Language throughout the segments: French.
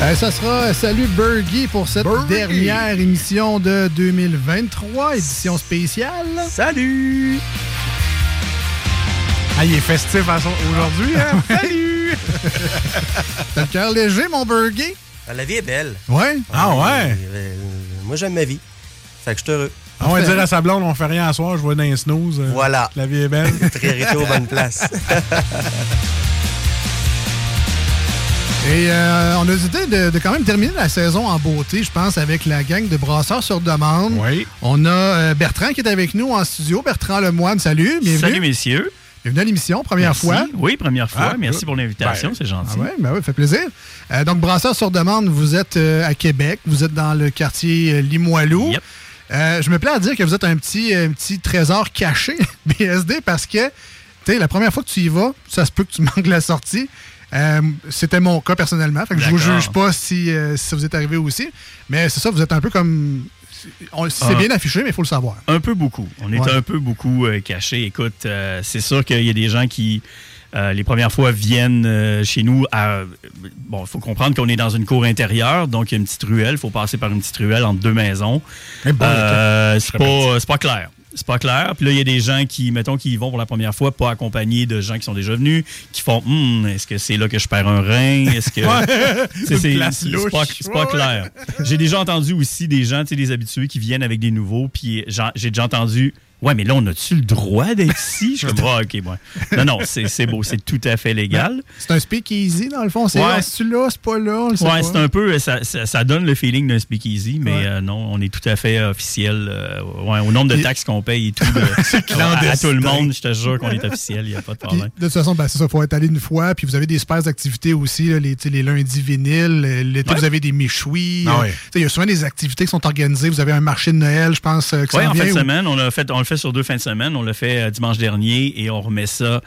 Euh, ça sera Salut Burgie pour cette dernière émission de 2023, édition spéciale. Salut! Ah, il est festif aujourd'hui, hein? Salut! T'as le cœur léger, mon Burgie? Ah, La vie est belle. Ouais? Ah ouais? Euh, moi, j'aime ma vie. Fait que je suis heureux. On va dire à sa blonde, on fait rien à soir, je vois dans les snooze. euh, Voilà. La vie est belle. Priorité aux bonnes places. Et euh, on a décidé de, de quand même terminer la saison en beauté, je pense, avec la gang de Brasseurs sur demande. Oui. On a euh, Bertrand qui est avec nous en studio. Bertrand Lemoine, salut, bienvenue. Salut, messieurs. Bienvenue à l'émission, première Merci. fois. Oui, première fois. Ah, Merci pour l'invitation, Ben, c'est gentil. Ah ouais, ben ouais, fait plaisir. Euh, donc, Brasseurs sur demande, vous êtes euh, à Québec, vous êtes dans le quartier Limoilou. Euh, je me plais à dire que vous êtes un petit, un petit trésor caché, BSD, parce que, tu sais, la première fois que tu y vas, ça se peut que tu manques la sortie. Euh, C'était mon cas personnellement. Fait que je vous juge pas si, euh, si ça vous est arrivé aussi. Mais c'est ça, vous êtes un peu comme. C'est bien affiché, mais il faut le savoir. Un peu beaucoup. On est Ouais. un peu beaucoup euh, cachés. Écoute, c'est sûr qu'il y a des gens qui, euh, les premières fois, viennent euh, chez nous. à- bon, il faut comprendre qu'on est dans une cour intérieure, donc il y a une petite ruelle. Il faut passer par une petite ruelle entre deux maisons. Eh bon, Euh, c'est pas, c'est pas clair. C'est pas clair. Puis là, il y a des gens qui, mettons, qui y vont pour la première fois, pas accompagnés de gens qui sont déjà venus, qui font Hum, est-ce que c'est là que je perds un rein? Est-ce que. C'est- pas, c'est pas clair. J'ai déjà entendu aussi des gens, tu sais, des habitués qui viennent avec des nouveaux, puis j'ai déjà entendu. Ouais, mais là, on a-tu le droit d'être ici? Je suis comme, ah, OK, ouais. Non, non, c'est c'est beau, c'est tout à fait légal. C'est un speakeasy, dans le fond. C'est Ouais. là, c'est pas là. on le sait Ouais, c'est un peu, ça, ça, ça donne le feeling d'un speakeasy, mais Ouais. euh, non, on est tout à fait officiel. euh, ouais, au nombre de taxes qu'on paye et tout. de- à, à tout le monde, je te jure qu'on est officiel, il n'y a pas de Puis, problème. de toute façon, ben, c'est ça, il faut être allé une fois. Puis vous avez des super activités aussi, là, les, les lundis vinyles. euh, L'été, Ouais. vous avez des méchouis. Ah euh, Il y a souvent des activités qui sont organisées. Vous avez un marché de Noël, je pense, euh, Oui, en fin de semaine, on, a fait, on fait sur deux fins de semaine. On l'a fait euh, dimanche dernier et on remet ça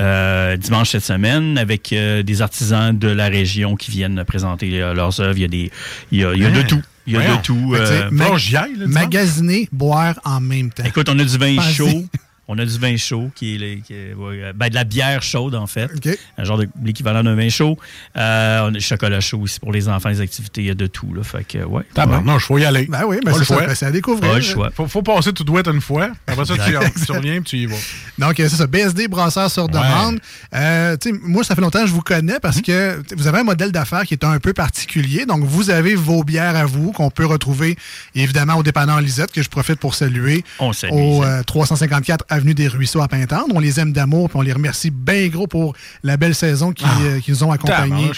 euh, dimanche cette semaine avec euh, des artisans de la région qui viennent présenter euh, leurs œuvres. Il y a, des, il y a, il y a de Hein? tout. Il y a Voyons. de tout. Mag- Bon, j'y aille, là, tu magasiner, boire en même temps. Écoute, on a du vin Pensez. chaud. On a du vin chaud, qui est, le- qui est- ouais, ben, de la bière chaude, en fait. Un genre de l'équivalent d'un vin chaud. Euh, on a du chocolat chaud aussi pour les enfants, les activités, il y a de tout. Là, fait que, ouais. Tabarnak, je faut y aller. Ben oui, ben choix. ben, c'est à découvrir. Pas le choix. Faut, faut passer tout douette une fois. Après ça, tu, reviens et tu y vas. Donc, euh, c'est ça, BSD Brasseur sur demande. Euh, tu sais, moi, ça fait longtemps que je vous connais parce Mhm. que vous avez un modèle d'affaires qui est un peu particulier. Donc, vous avez vos bières à vous qu'on peut retrouver évidemment au dépanneur Lisette, que je profite pour saluer. On salue, Au Lisette. euh, 354 Avenue des Ruisseaux à Pintendre. On les aime d'amour puis on les remercie bien gros pour la belle saison qui, Ah. euh, nous ont accompagnés.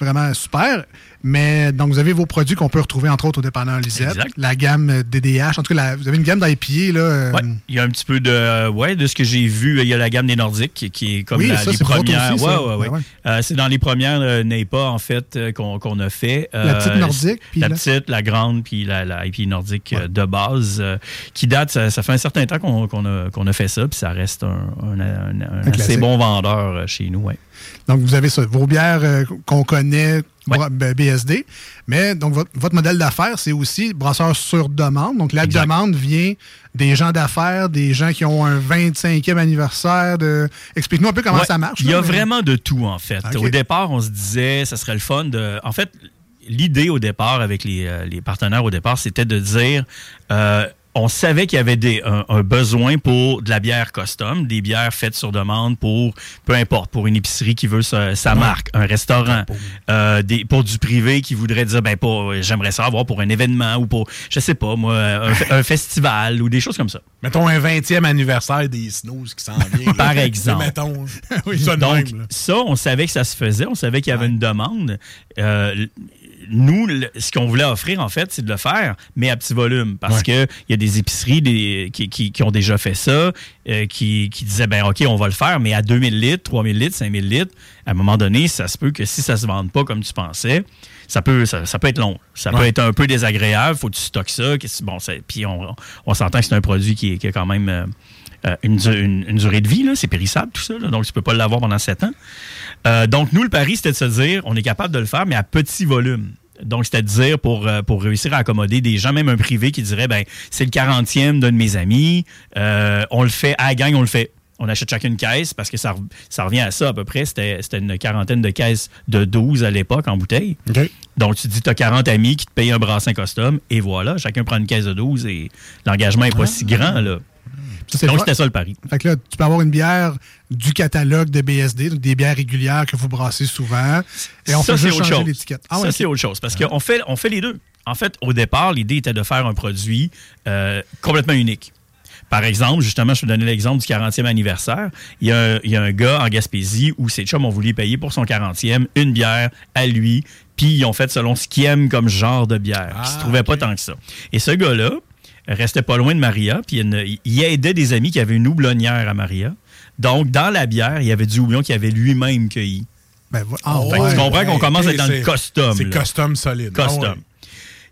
Vraiment super. Mais donc, vous avez vos produits qu'on peut retrouver entre autres au dépanneur Lisette. Exact. La gamme euh, DDH. En tout cas, la- vous avez une gamme d'IPA. Là, euh, Ouais, il y a un petit peu de, euh, ouais, de ce que j'ai vu. Il y a la gamme des Nordiques qui, qui est comme Oui, la- ça, les premières. aussi, ouais, ouais, ouais. Ben ouais. Euh, c'est dans les premières euh, NEPA, en fait, euh, qu'on qu'on a fait. La petite Euh, Nordique, puis La petite, la grande, puis la, la IP Nordique euh, de base, euh, qui date, ça, ça fait un certain temps qu'on qu'on a, fait ça, puis ça reste un, un- un- un assez bon vendeur euh, chez nous. Ouais. Donc, vous avez ça, vos bières euh, qu'on connaît, Ouais. BSD. Mais donc, votre, votre modèle d'affaires, c'est aussi brasseur sur demande. Donc, la Exact. demande vient des gens d'affaires, des gens qui ont un 25e anniversaire. De... Explique-nous un peu comment Ouais, ça marche. Il y a mais- vraiment de tout, en fait. Au départ, on se disait, ça serait le fun de. En fait, l'idée au départ, avec les, euh, les partenaires au départ, c'était de dire. euh, on savait qu'il y avait des, un, un besoin pour de la bière custom, des bières faites sur demande pour, peu importe, pour une épicerie qui veut sa, sa marque, un restaurant, euh, des, pour du privé qui voudrait dire, ben, pour, j'aimerais ça avoir pour un événement ou pour, je sais pas, moi, un, fe- un festival ou des choses comme ça. Mettons un 20e anniversaire des Snooze qui s'en vient. là. Par exemple. Mettons. Oui. ça Donc, même, ça, on savait que ça se faisait, on savait qu'il y avait une demande. Euh, nous, le- ce qu'on voulait offrir, en fait, c'est de le faire, mais à petit volume. Parce Ouais. que il y a des épiceries des- qui, qui- qui ont déjà fait ça, euh, qui, qui disaient, ben OK, on va le faire, mais à 2000 litres, 3000 litres, 5000 litres, à un moment donné, ça se peut que si ça se vende pas comme tu pensais, ça peut, ça, ça peut être long. Ça peut être un peu désagréable. Faut que tu stockes ça. Bon, puis on, on s'entend que c'est un produit qui, est- qui a quand même euh, euh, une, une- une durée de vie. C'est périssable, tout ça. là. donc, tu peux pas l'avoir pendant 7 ans. Euh, donc, nous, le pari, c'était de se dire, on est capable de le faire, mais à petit volume. Donc, c'était de dire, pour, euh, pour réussir à accommoder des gens, même un privé, qui dirait, ben, c'est le 40e d'un de mes amis, euh, on le fait, à la gang, on le fait. On achète chacune une caisse parce que ça, ça revient à ça à peu près. C'était c'était une quarantaine de caisses de 12 à l'époque en bouteille. Donc, tu dis, tu as 40 amis qui te payent un brassin custom et voilà, chacun prend une caisse de 12 et l'engagement n'est pas si grand. Là. Ça, Donc, c'était ça le pari. Fait que là, tu peux avoir une bière du catalogue de BSD, donc des bières régulières que vous brassez souvent. Et on ça, c'est juste autre changer chose. l'étiquette. Ah ça, c'est autre chose. Parce qu'on fait, on fait les deux. En fait, au départ, l'idée était de faire un produit euh, complètement unique. Par exemple, justement, je te donnais l'exemple du 40e anniversaire. Il y, a un, il y a un gars en Gaspésie où ses chums ont voulu payer pour son 40e une bière à lui, puis ils ont fait selon ce qu'il aime comme genre de bière. Puis il se Ah, trouvait pas tant que ça. Et ce gars-là restait pas loin de Maria, puis il, aidait des amis qui avaient une houblonnière à Maria. Donc, dans la bière, il y avait du houblon qu'il avait lui-même cueilli. Ben, ouais. tu comprends qu'on commence à être dans le c'est- custom. C'est custom solide. Ah Custom. ouais.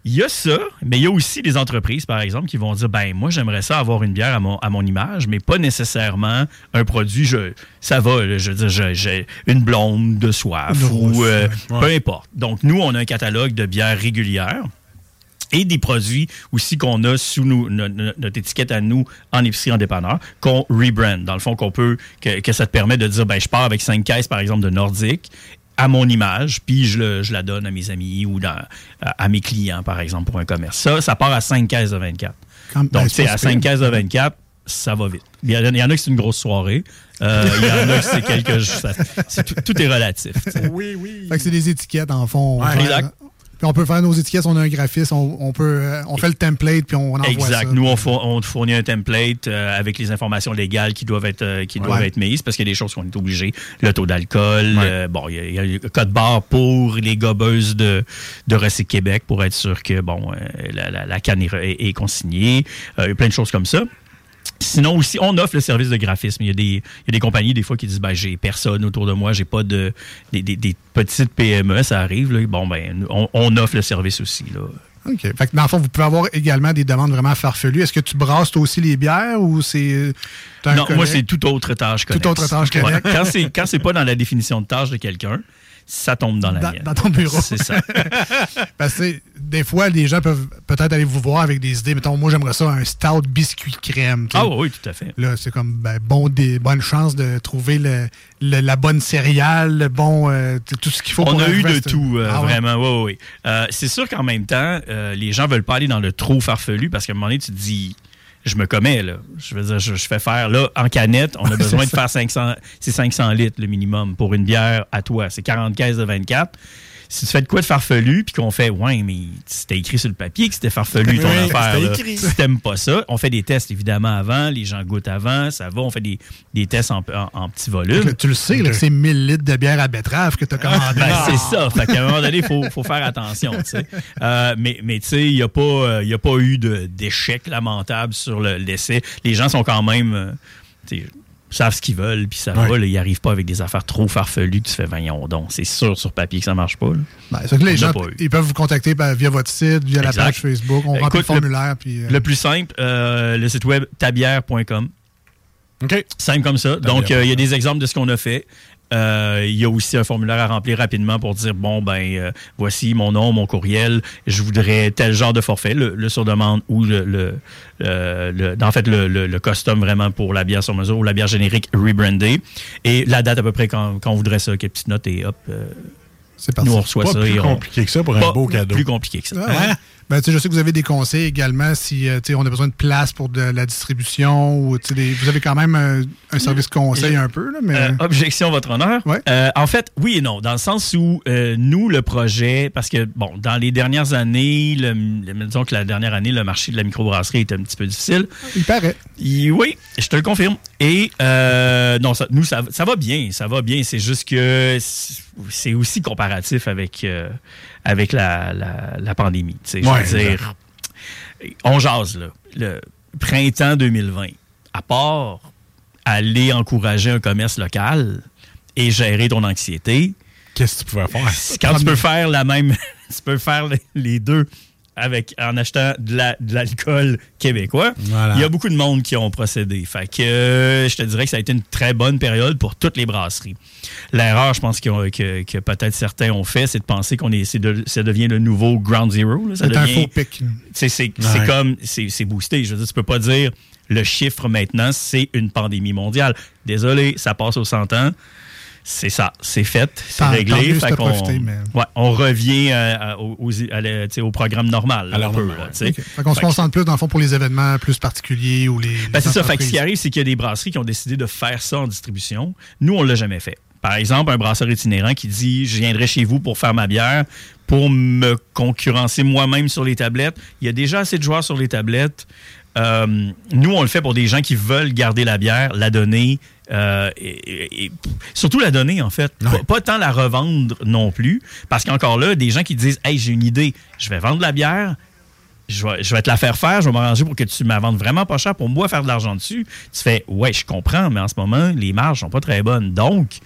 Il y a ça, mais il y a aussi des entreprises, par exemple, qui vont dire ben moi, j'aimerais ça avoir une bière à mon, à mon image, mais pas nécessairement un produit. Je, ça va, là, je veux dire, j'ai une blonde de soif ou euh, peu importe. Donc, nous, on a un catalogue de bières régulières et des produits aussi qu'on a sous nous- no- no- notre étiquette à nous en épicerie en dépanneur, qu'on rebrand. Dans le fond, qu'on peut, que, que ça te permet de dire, ben, je pars avec cinq caisses, par exemple, de Nordique à mon image, puis je, le- je la donne à mes amis ou dans- à, à mes clients, par exemple, pour un commerce. Ça, ça part à 5 caisses de 24. Quand- ben, Donc, tu c'est à super. 5 caisses de 24, ça va vite. Il y, en a, il y en a que c'est une grosse soirée. Euh, il y en a que c'est quelques... ça- c'est tout, tout est relatif. Oui, oui. Fait que c'est des étiquettes, en fond. Ouais, exact. Puis on peut faire nos étiquettes, on a un graphiste, on, on peut, euh, on fait le template, puis on envoie ça. Exact. Nous, on, four- on fournit un template euh, avec les informations légales qui doivent être, euh, qui doivent être mises parce qu'il y a des choses qu'on est obligé. Le taux d'alcool, Ouais. euh, bon, il y, y a le code barre pour les gobeuses de, de Recyc Québec pour être sûr que, bon, euh, la, la- la canne est- est consignée. Euh, il y a plein de choses comme ça. Sinon aussi, on offre le service de graphisme. Il y a des, il y a des compagnies des fois qui disent ben j'ai personne autour de moi, j'ai pas de des, des- des petites PME, ça arrive. là. Bon ben on, on offre le service aussi là. OK. Fait que dans le fond, vous pouvez avoir également des demandes vraiment farfelues. Est-ce que tu brasses toi aussi les bières ou c'est. Non, moi, c'est toute autre tâche connexe. autre tâche Ouais. Quand c'est quand c'est pas dans la définition de tâche de quelqu'un, ça tombe dans la Dans- mienne. dans ton bureau. C'est ça. Parce que des fois, les gens peuvent peut-être aller vous voir avec des idées. Mettons, moi, j'aimerais ça, un stout biscuit crème. Ah oui, tout à fait. Là, c'est comme ben, bon, des bonnes chances de trouver le, le- la bonne céréale, le bon, euh, tout ce qu'il faut On pour a eu de tout, euh, Ah vraiment. Oui, oui. Euh, c'est sûr qu'en même temps, les gens veulent pas aller dans le trop farfelu parce qu'à un moment donné, tu te dis, je me commets, là. Je veux dire, je, je fais faire, là, en canette, on a besoin de faire 500, c'est 500 litres le minimum pour une bière à toi. C'est 40 caisses de 24. Si tu fais de quoi de farfelu, puis qu'on fait, ouais, mais c'était écrit sur le papier que c'était farfelu ton Oui, affaire. c'était là. écrit. Si t'aimes pas ça, on fait des tests évidemment avant, les gens goûtent avant, ça va, on fait des, des tests en, en, en petit volume. là, tu le sais, c'est 1000 litres de bière à betterave que tu as commandé. Ben, c'est ça. Fait qu'à un moment donné, il faut, faut faire attention. tu sais. Euh, mais mais tu sais, il n'y a, pas, euh, y a pas eu d'échec lamentable sur le- l'essai. Les gens sont quand même. euh, savent ce qu'ils veulent, puis ça Ouais. va. là. ils n'arrivent pas avec des affaires trop farfelues que tu fais, voyons donc. C'est sûr sur papier que ça marche pas. Ben, c'est que les gens, ils peuvent vous contacter ben, via votre site, via la page Facebook. On Écoute, remplit le le- formulaire. Puis, euh, Le plus simple, euh, le site web tabière.com. OK. Simple comme ça. Donc, euh, il y a des exemples de ce qu'on a fait. Euh, Il y a aussi un formulaire à remplir rapidement pour dire bon ben euh, voici mon nom, mon courriel, je voudrais tel genre de forfait, le, le sur demande ou le, le, le- le- en fait le, le, le custom vraiment pour la bière sur mesure ou la bière générique rebrandée et la date à peu près quand, quand on voudrait ça, quelques petites notes et hop, euh, C'est parti. nous on reçoit Pas ça plus et on compliqué que ça pour un beau cadeau. Plus compliqué que ça. Ah, ouais? Ben, tu sais, je sais que vous avez des conseils également si euh, tu sais, on a besoin de place pour de la distribution ou tu sais, des- vous avez quand même un, un service conseil un peu, là, mais. Euh, objection, votre honneur. Ouais. Euh, en fait, oui et non, dans le sens où euh, nous, le projet, parce que, bon, dans les dernières années, le, le- disons que la dernière année, le marché de la microbrasserie était un petit peu difficile. il paraît. Et oui, je te le confirme. Et euh, non, ça, nous, ça, ça va bien, ça va bien. C'est juste que c'est- aussi comparatif avec, euh, avec la, la, la pandémie. Je veux dire, on jase, là. Le printemps 2020, à part aller encourager un commerce local et gérer ton anxiété, Qu'est-ce que tu pouvais faire? quand tu peux faire la même, tu peux faire les deux avec en achetant de la- de l'alcool québécois. Voilà. Il y a beaucoup de monde qui ont procédé. Fait que euh, je te dirais que ça a été une très bonne période pour toutes les brasseries. L'erreur, je pense ont- que, que peut-être certains ont fait, c'est de penser qu'on est, de- ça devient le nouveau Ground Zero. C'est un faux pic. c'est Ouais. comme, c'est boosté. Je veux dire, tu peux pas dire le chiffre maintenant, c'est une pandémie mondiale. Désolé, ça passe au 100 ans. C'est ça, c'est fait, c'est réglé. Fait profité, mais- ouais, on revient euh, aux- aux- à sais, au programme normal. L'heure peu, là. Fait qu'on se que- concentre plus, dans le fond, pour les événements plus particuliers ou les. ben, les c'est ça. Fait que ce qui arrive, c'est qu'il y a des brasseries qui ont décidé de faire ça en distribution. Nous, on l'a jamais fait. Par exemple, un brasseur itinérant qui dit Je viendrai chez vous pour faire ma bière, pour me concurrencer moi-même sur les tablettes. Il y a déjà assez de joueurs sur les tablettes. Euh, nous, on le fait pour des gens qui veulent garder la bière, la donner, euh, et, et- et surtout la donner, en fait. Pas, pas tant la revendre non plus. Parce qu'encore là, des gens qui disent Hey, j'ai une idée, je vais vendre la bière, je vais, je vais te la faire faire, je vais m'arranger pour que tu me la vendes vraiment pas cher pour moi faire de l'argent dessus. Tu fais, ouais, je comprends, mais en ce moment, les marges sont pas très bonnes. Donc,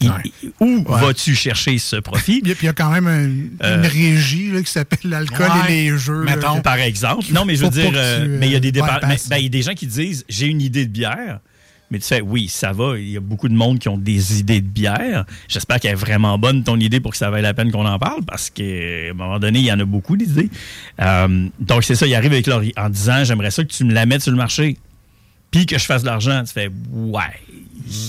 il- Ouais. où vas-tu chercher ce profit? Puis il y a quand même un- Euh, une régie là, qui s'appelle l'alcool Ouais. et les jeux. Mettons. Par exemple. Non, mais je veux dire, euh, mais il y a des dépa- bypasses. mais- ben, il y a des gens qui disent, j'ai une idée de bière. Mais tu sais, oui, ça va. Il y a beaucoup de monde qui ont des idées de bière. J'espère qu'elle est vraiment bonne, ton idée, pour que ça vaille la peine qu'on en parle, parce qu'à un moment donné, il y en a beaucoup d'idées. Euh, donc, c'est ça, il arrive avec leur, en disant, j'aimerais ça que tu me la mettes sur le marché, puis que je fasse de l'argent. Tu fais, ouais.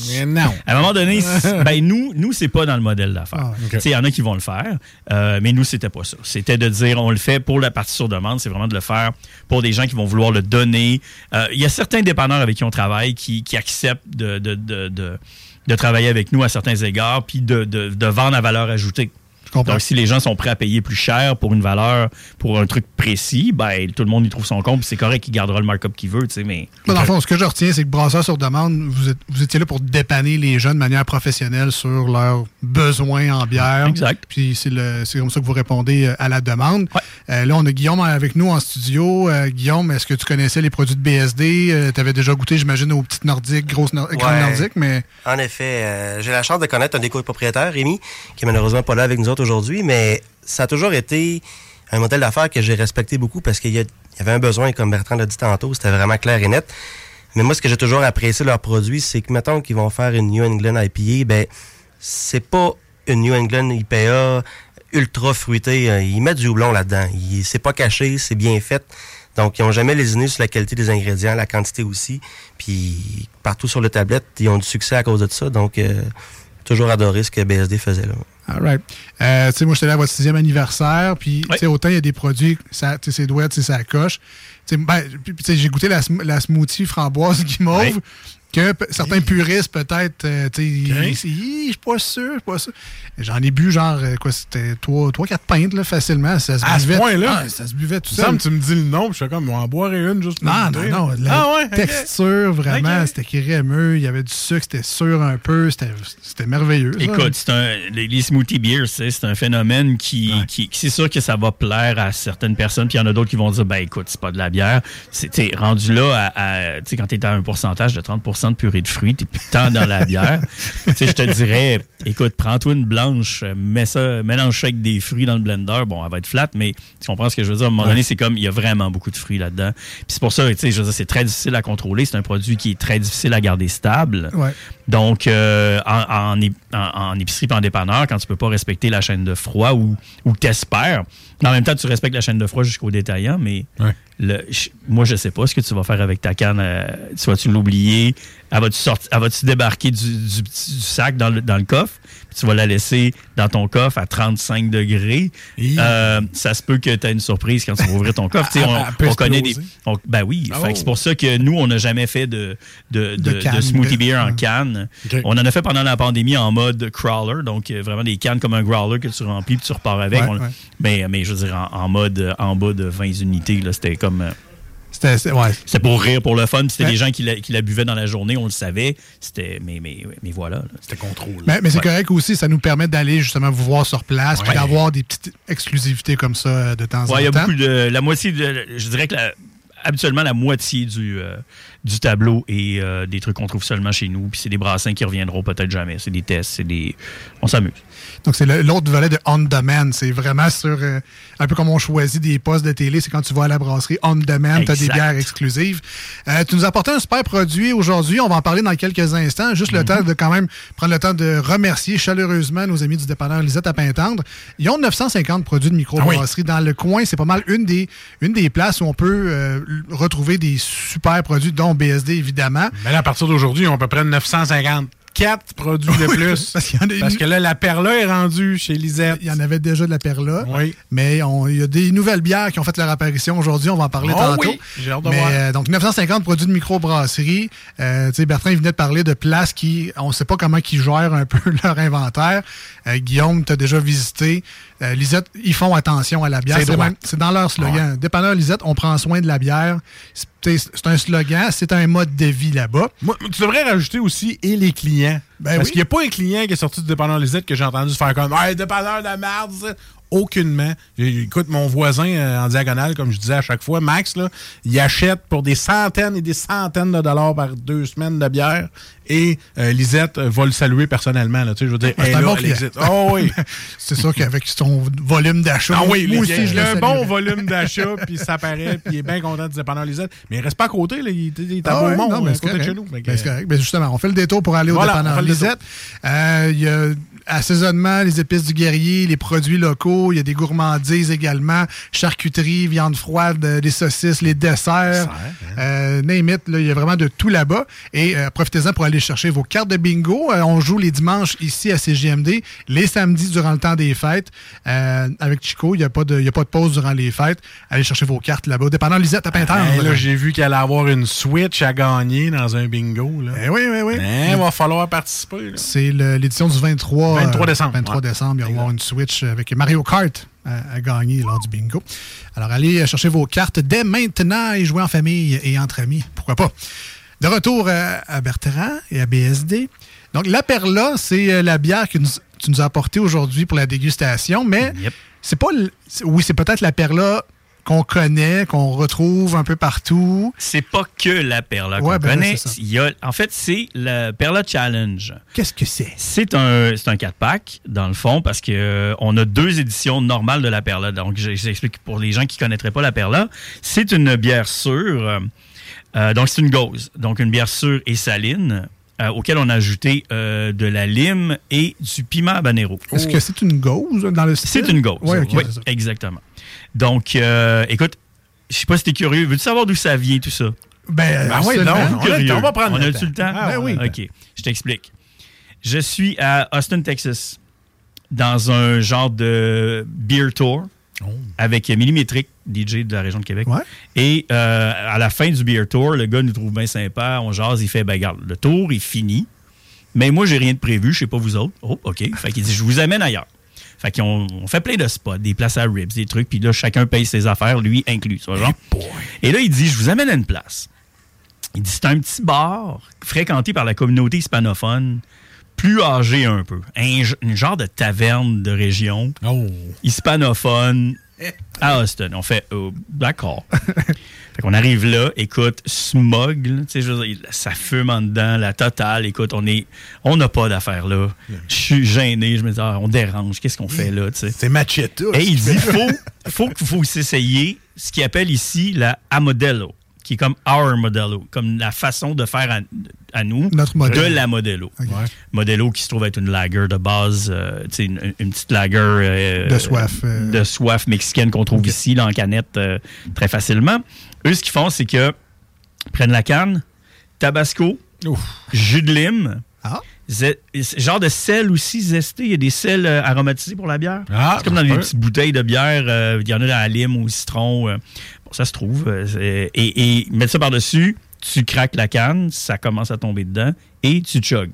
Mais non. À un moment donné, ben nous, nous c'est pas dans le modèle d'affaires. Ah, Il y en a qui vont le faire, euh, mais nous, c'était pas ça. C'était de dire, on le fait pour la partie sur demande, c'est vraiment de le faire pour des gens qui vont vouloir le donner. Euh, Il y a certains dépanneurs avec qui on travaille qui, qui acceptent de, de, de, de- travailler avec nous à certains égards, puis de, de, de vendre à valeur ajoutée. Je comprends. Donc, si les gens sont prêts à payer plus cher pour une valeur, pour un truc précis, ben, tout le monde y trouve son compte, puis c'est correct, il gardera le markup qu'il veut, tu sais, mais... Mais dans le fond, ce que je retiens, c'est que Brasseur sur demande, vous, êtes- vous étiez là pour dépanner les gens de manière professionnelle sur leurs besoins en bière. Exact. Puis c'est comme ça que vous répondez euh, à la demande. Ouais. Euh, là, on a Guillaume avec nous en studio. Euh, Guillaume, est-ce que tu connaissais les produits de BSD? tu avais déjà goûté, j'imagine, aux petites nordiques, grosses nor- grandes nordiques, mais En effet, euh, j'ai la chance de connaître un des copropriétaires, Rémi, qui est malheureusement pas là avec nous autres aujourd'hui, mais ça a toujours été un modèle d'affaires que j'ai respecté beaucoup parce qu'il y, avait un besoin, comme Bertrand l'a dit tantôt, c'était vraiment clair et net. Mais moi, ce que j'ai toujours apprécié leurs produits, c'est que, mettons qu'ils vont faire une New England IPA, ben, c'est pas une New England IPA ultra fruitée. euh, Ils mettent du houblon là-dedans. C'est pas caché, c'est bien fait. Donc, ils n'ont jamais lésiné sur la qualité des ingrédients, la quantité aussi. Puis, partout sur le tablette, ils ont du succès à cause de ça. Donc, euh, toujours adoré ce que BSD faisait là. All right. Euh, tu sais, moi, j'étais là à votre sixième anniversaire, puis sais, autant il y a des produits, ça, tu sais, c'est douette, sais, ça coche. Tu sais, ben, j'ai goûté la, la smoothie framboise guimauve, que certains puristes, peut-être, euh, tu sais, je suis pas sûr, je suis pas sûr. J'en ai bu, genre, euh, quoi, c'était 3-4 pintes, là, facilement. Ça se À ce buvait. point-là? Ah, ça se buvait tout seul. tu me dis le nom, puis je fais comme, on va en boire une juste pour Non, non, non. La Ah ouais? texture, vraiment, c'était crémeux. Il y avait du sucre, c'était sûr un peu. C'était merveilleux. Écoute, c'est un, les, les smoothie beers, c'est un phénomène qui, Ouais. qui, qui- c'est sûr que ça va plaire à certaines personnes, puis il y en a d'autres qui vont dire, ben écoute, c'est pas de la bière. C'est rendu là, à, à- t'sais, quand tu es à un pourcentage de 30% de purée de fruits, tu plus tant dans la bière. T'sais, je te dirais, écoute, prends-toi une blanche, mets ça, mélange ça avec des fruits dans le blender. Bon, elle va être flat, mais tu comprends ce que je veux dire? À un moment donné, c'est comme, il y a vraiment beaucoup de fruits là-dedans. Puis c'est pour ça, tu sais, je veux dire, c'est très difficile à contrôler. C'est un produit qui est très difficile à garder stable. Ouais. Donc, euh, en, en, en- épicerie, en dépanneur, quand tu peux pas respecter la chaîne de froid ou, ou t'espères, en même temps, tu respectes la chaîne de froid jusqu'au détaillant, mais Ouais. le, je- moi, je sais pas ce que tu vas faire avec ta canne. euh, tu vas-tu l'oublier? Elle va-tu va-tu débarquer du, du- du sac dans le, dans le coffre? Puis tu vas la laisser dans ton coffre à 35 degrés. Euh, ça se peut que tu aies une surprise quand tu vas ouvrir ton coffre. Sais, on, on connaît des. on- ben oui, Ah oh. c'est pour ça que nous, on n'a jamais fait de, de, De de- smoothie beer en ouais. canne. On en a fait pendant la pandémie en mode crawler, donc euh, vraiment des cannes comme un growler que tu remplis puis tu repars avec. Ouais, On- ouais. Mais, mais je veux dire, en, en mode euh, en bas de 20 unités, là, c'était comme. C'était, ouais. c'était pour rire, pour le fun. C'était Ouais. des gens qui la, qui la buvaient dans la journée, on le savait. C'était. Mais, mais, mais voilà. là. C'était contrôlé. Mais, mais c'est Ouais. correct aussi, ça nous permet d'aller justement vous voir sur place, puis d'avoir des petites exclusivités comme ça euh, de temps Ouais, il y en a temps. beaucoup de. La moitié de. Je dirais que la- habituellement, la moitié du, euh, du tableau est euh, des trucs qu'on trouve seulement chez nous. Puis c'est des brassins qui reviendront peut-être jamais. C'est des tests, c'est des. On s'amuse. Donc, c'est l'autre volet de On Demand. C'est vraiment sur. euh, un peu comme on choisit des postes de télé, c'est quand tu vas à la brasserie On Demand, tu as des bières exclusives. Euh, tu nous as apporté un super produit aujourd'hui. On va en parler dans quelques instants. Juste Mhm. le temps de quand même prendre le temps de remercier chaleureusement nos amis du dépanneur Lisette à Pintendre. Ils ont 950 produits de microbrasserie dans le coin. C'est pas mal une des, une des places où on peut retrouver des super produits, dont BSD évidemment. Mais là, à partir d'aujourd'hui, ils ont à peu près 954 produits de plus. Parce qu'il y en a une- Parce que là, la Perla est rendue chez Lisette. Il y en avait déjà de la Perla. Oui. Mais on- il y a des nouvelles bières qui ont fait leur apparition aujourd'hui. On va en parler Oh tantôt. oui, j'ai hâte de Mais, voir. euh, donc, 950 produits de microbrasserie. Euh, tu sais, Bertrand, il venait de parler de places qui, on ne sait pas comment ils gèrent un peu leur inventaire. Euh, Guillaume, tu as déjà visité. Euh, Lisette, ils font attention à la bière. C'est dans leur slogan. Dépanneur Lisette, on prend soin de la bière. C'est un slogan, c'est un mode de vie là-bas. Moi, tu devrais rajouter aussi et les clients. Ben Parce oui. qu'il n'y a pas un client qui est sorti du dépanneur Lisette que j'ai entendu se faire comme Hey, dépanneur de merde. Aucunement. Écoute, mon voisin euh, en diagonale, comme je disais à chaque fois, Max, là, il achète pour des centaines et des centaines de dollars par deux semaines de bière. Et euh, Lisette euh, va le saluer personnellement. Là, tu sais, je veux dire, Ah, un est bon. Oh oui. C'est sûr qu'avec son volume d'achat, Ah oui, moi aussi, je le un bon volume d'achat, puis ça paraît, puis il est bien content du dépanneur Lisette. Mais il reste pas à côté, là, il, il est à Ah ouais, Beaumont, non, mais à côté de chez nous. Que, Ben, c'est correct. Ben, justement, on fait le détour pour aller au Voilà, le détour. Lisette. Il y a assaisonnement, les épices du guerrier, les produits locaux, il y a des gourmandises également, charcuterie, viande froide, euh, les saucisses, les desserts, euh, name it, là, il y a vraiment de tout là-bas. Et euh, profitez-en pour aller chercher vos cartes de bingo. Euh, on joue les dimanches ici à CGMD, les samedis durant le temps des fêtes. Euh, avec Chico, il n'y a, pas de- il y a pas de pause durant les fêtes. Allez chercher vos cartes là-bas. Dépanneur Lisette à Pintendre. Hey, là, j'ai vu qu'elle allait avoir une Switch à gagner dans un bingo. Là. Eh oui, oui, oui. Hein, va falloir participer. là. C'est le- l'édition du 23, 23 euh, décembre, 23 ouais. décembre. Il va y avoir une Switch avec Mario Kart à, à gagner lors du bingo. Alors, allez chercher vos cartes dès maintenant et jouer en famille et entre amis. Pourquoi pas? De retour à, à Bertrand et à BSD. Donc, la Perla, c'est euh, la bière que nous- tu nous as apportée aujourd'hui pour la dégustation, mais Yep. c'est pas. Oui, c'est peut-être la Perla qu'on connaît, qu'on retrouve un peu partout. C'est pas que la Perla qu'on ben connaît. Il y a, en fait, c'est le Perla Challenge. Qu'est-ce que c'est? C'est un, c'est un 4-pack, dans le fond, parce que euh, on a deux éditions normales de la Perla. Donc, je- j'explique pour les gens qui ne connaîtraient pas la Perla. C'est une bière sûre. euh, euh, donc, c'est une gauze. Donc, une bière sûre et saline, euh, auquel on a ajouté euh, de la lime et du piment habanero. Est-ce que c'est une gauze dans le style? C'est une gauze. Ouais, ok, Oui, exactement. Donc, euh, écoute, je sais pas si t'es curieux. Veux-tu savoir d'où ça vient, tout ça? Ben, Ben oui, non, on a on va prendre On le a temps. tout le temps? Ah, Ben oui. OK, je t'explique. Je suis à Austin, Texas, dans un genre de beer tour avec Millimétrique, DJ de la région de Québec. Ouais. Et euh, à la fin du beer tour, le gars nous trouve bien sympa, on jase, il fait, ben regarde, le tour est fini, mais moi, j'ai rien de prévu, je sais pas vous autres. Oh, OK. Fait qu'il dit, je vous amène ailleurs. Fait qu'on on fait plein de spots, des places à ribs, des trucs, puis là, chacun paye ses affaires, lui inclus. Et là, il dit, je vous amène à une place. Il dit, c'est un petit bar fréquenté par la communauté hispanophone, plus âgée un peu. Un, une genre de taverne de région, Oh. hispanophone, À Austin. On fait, oh, d'accord. fait qu'on arrive là, écoute, smog, là, je ça fume en dedans, la totale. Écoute, on est, on n'a pas d'affaires là. Je suis gêné, je me dis, ah, on dérange, qu'est-ce qu'on fait là. C'est Machetta. Et il dit, faut, faut que vous essayiez ce qu'il appelle ici la A Modello, qui est comme our Modello, comme la façon de faire à, à nous Notre de la Modello. Modello qui se trouve être une lager de base, euh, une, une petite lager euh, De soif, euh. de soif mexicaine qu'on trouve ici dans la canette très facilement. Eux, ce qu'ils font, c'est que prennent la canne, tabasco, jus de lime, Ah. genre de sel aussi zesté. Il y a des sels euh, aromatisés pour la bière. Ah, c'est comme dans les petites bouteilles de bière. euh, Il y en a dans la lime ou au citron. euh, ça se trouve. euh, et, et mettre ça par-dessus, tu craques la canne, ça commence à tomber dedans et tu chugs.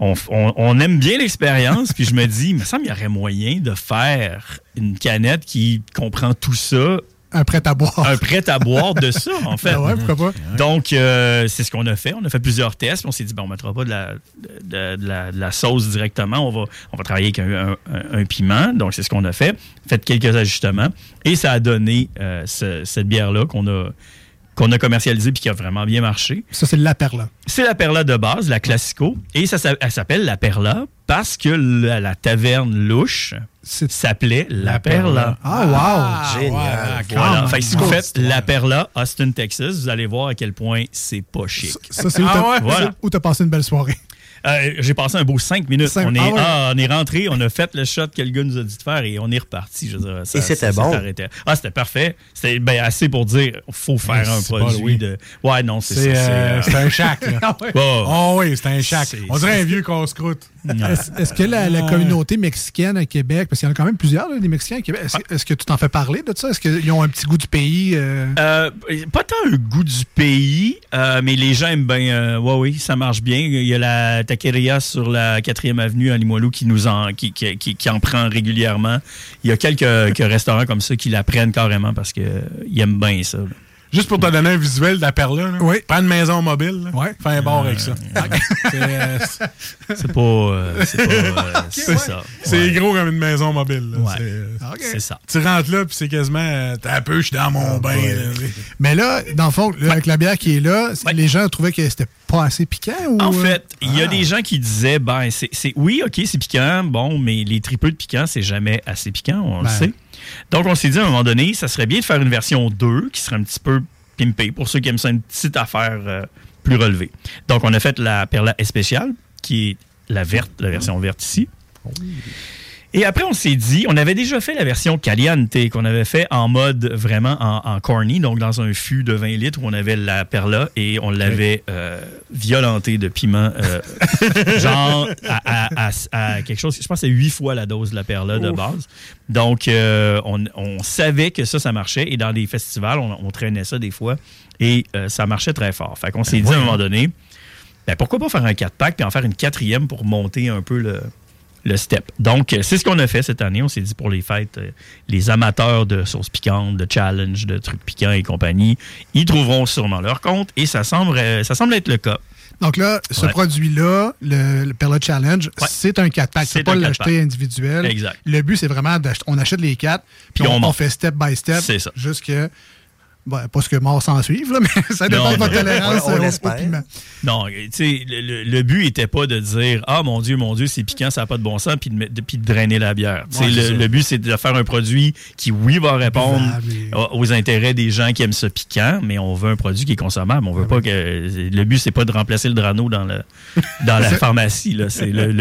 On, on- on aime bien l'expérience, puis je me dis, il me semble qu'il y aurait moyen de faire une canette qui comprend tout ça, Un prêt à boire. un prêt à boire de ça, en fait. Ah ouais, pourquoi pas? Donc, euh, c'est ce qu'on a fait. On a fait plusieurs tests. puis On s'est dit, bon, on ne mettra pas de la, de, de la, de la sauce directement. On va, on va travailler avec un, un- un piment. Donc, c'est ce qu'on a fait. Fait quelques ajustements. Et ça a donné euh, ce- cette bière-là qu'on a, qu'on a commercialisée puis qui a vraiment bien marché. Ça, c'est la perla. C'est la Perla de base, la Classico. Et ça, elle s'appelle la Perla parce que la, la taverne louche s'appelait la, Perla. Ah, wow! Génial. Voilà. Fait que si vous faites la Perla, Austin, Texas, vous allez voir à quel point c'est pas chic. Ça, c'est où Ah ouais? Voilà. où t'as passé une belle soirée. Euh, J'ai passé un beau cinq minutes. Cinq- on, est, ah ouais. ah, on est rentré, on a fait le shot que le gars nous a dit de faire et on est reparti. Je veux dire, ça- Et c'était bon? arrêté. Ah, c'était parfait. C'était ben, assez pour dire faut faire Ouais, un produit oui. de. Ouais, non, c'est C'est ça. euh, euh, un ouais. Oh oui, c'est un. C'est- On dirait un vieux casse-croûte. Est-ce est-ce que la, la communauté mexicaine à Québec, parce qu'il y en a quand même plusieurs, là, des Mexicains à Québec, est-ce que- est-ce que tu t'en fais parler de ça? Est-ce qu'ils ont un petit goût du pays? euh? Euh, pas tant un goût du pays, euh, mais les gens aiment bien. euh, ouais, oui, ça marche bien. Il y a la taqueria sur la 4e avenue à Limoilou qui nous en, qui, en prend régulièrement. Il y a quelques, restaurants comme ça qui la prennent carrément parce qu'ils aiment bien ça. Juste pour te donner un visuel de la perla, là. Oui. prends une maison mobile, là. Ouais. fais un bar avec ça. C'est, euh, C'est pas. euh, c'est pas. euh, c'est ça. c'est Ouais. gros comme une maison mobile. là. Ouais. C'est, euh, ça. tu rentres là, puis c'est quasiment. euh, T'as un peu, je suis dans mon bain. là. Mais là, dans le fond, là, avec la bière qui est là, Ouais. les gens trouvaient que c'était pas assez piquant? Ou... En euh? fait, il y a Ah. des gens qui disaient, ben, c'est, c'est- oui, ok, c'est piquant, bon, mais les tripeux de piquant, c'est jamais assez piquant, on Ben. le sait. Donc, on s'est dit à un moment donné, ça serait bien de faire une version 2 qui serait un petit peu pimpée pour ceux qui aiment ça, une petite affaire euh, plus relevée. Donc, on a fait la Perla Especial, qui est la verte, la version verte ici. Et après, on s'est dit, on avait déjà fait la version Caliente, qu'on avait fait en mode vraiment en, en corny, donc dans un fût de 20 litres où on avait la perla et on l'avait euh, violenté de piment, euh, genre à, à- à- à quelque chose, je pense que c'est 8 fois la dose de la perla de base. Donc, euh, on, on savait que ça, ça marchait et dans des festivals, on, on traînait ça des fois et euh, ça marchait très fort. Fait qu'on s'est dit à un moment donné, ben, pourquoi pas faire un 4-pack puis en faire une quatrième pour monter un peu le, le step. Donc, euh, c'est ce qu'on a fait cette année. On s'est dit pour les fêtes, euh, les amateurs de sauces piquantes, de challenge, de trucs piquants et compagnie, ils trouveront sûrement leur compte et ça semble, euh, ça semble être le cas. Donc là, ce Ouais. produit-là, le, le Perla Challenge, Ouais. c'est un 4-pack. Tu C'est pas l'acheter 4-pack. individuel. Exact. Le but, c'est vraiment d'acheter. On achète les 4, puis Puis on, on on monte. fait step by step. C'est ça. Jusque. Ben, pas ce que mort s'en suive, là, mais ça dépend Non, de votre tolérance On- on au- au, piment. Non, tu sais, le, but était pas de dire Ah mon Dieu, mon Dieu, c'est piquant, ça n'a pas de bon sens, puis de, de- puis de drainer la bière. Ouais, le, le but, c'est de faire un produit qui, oui, va répondre Buvable aux intérêts des gens qui aiment ça piquant, mais on veut un produit qui est consommable. On veut pas que. Le but, c'est pas de remplacer le Drano dans, le, dans la pharmacie. Là. Le,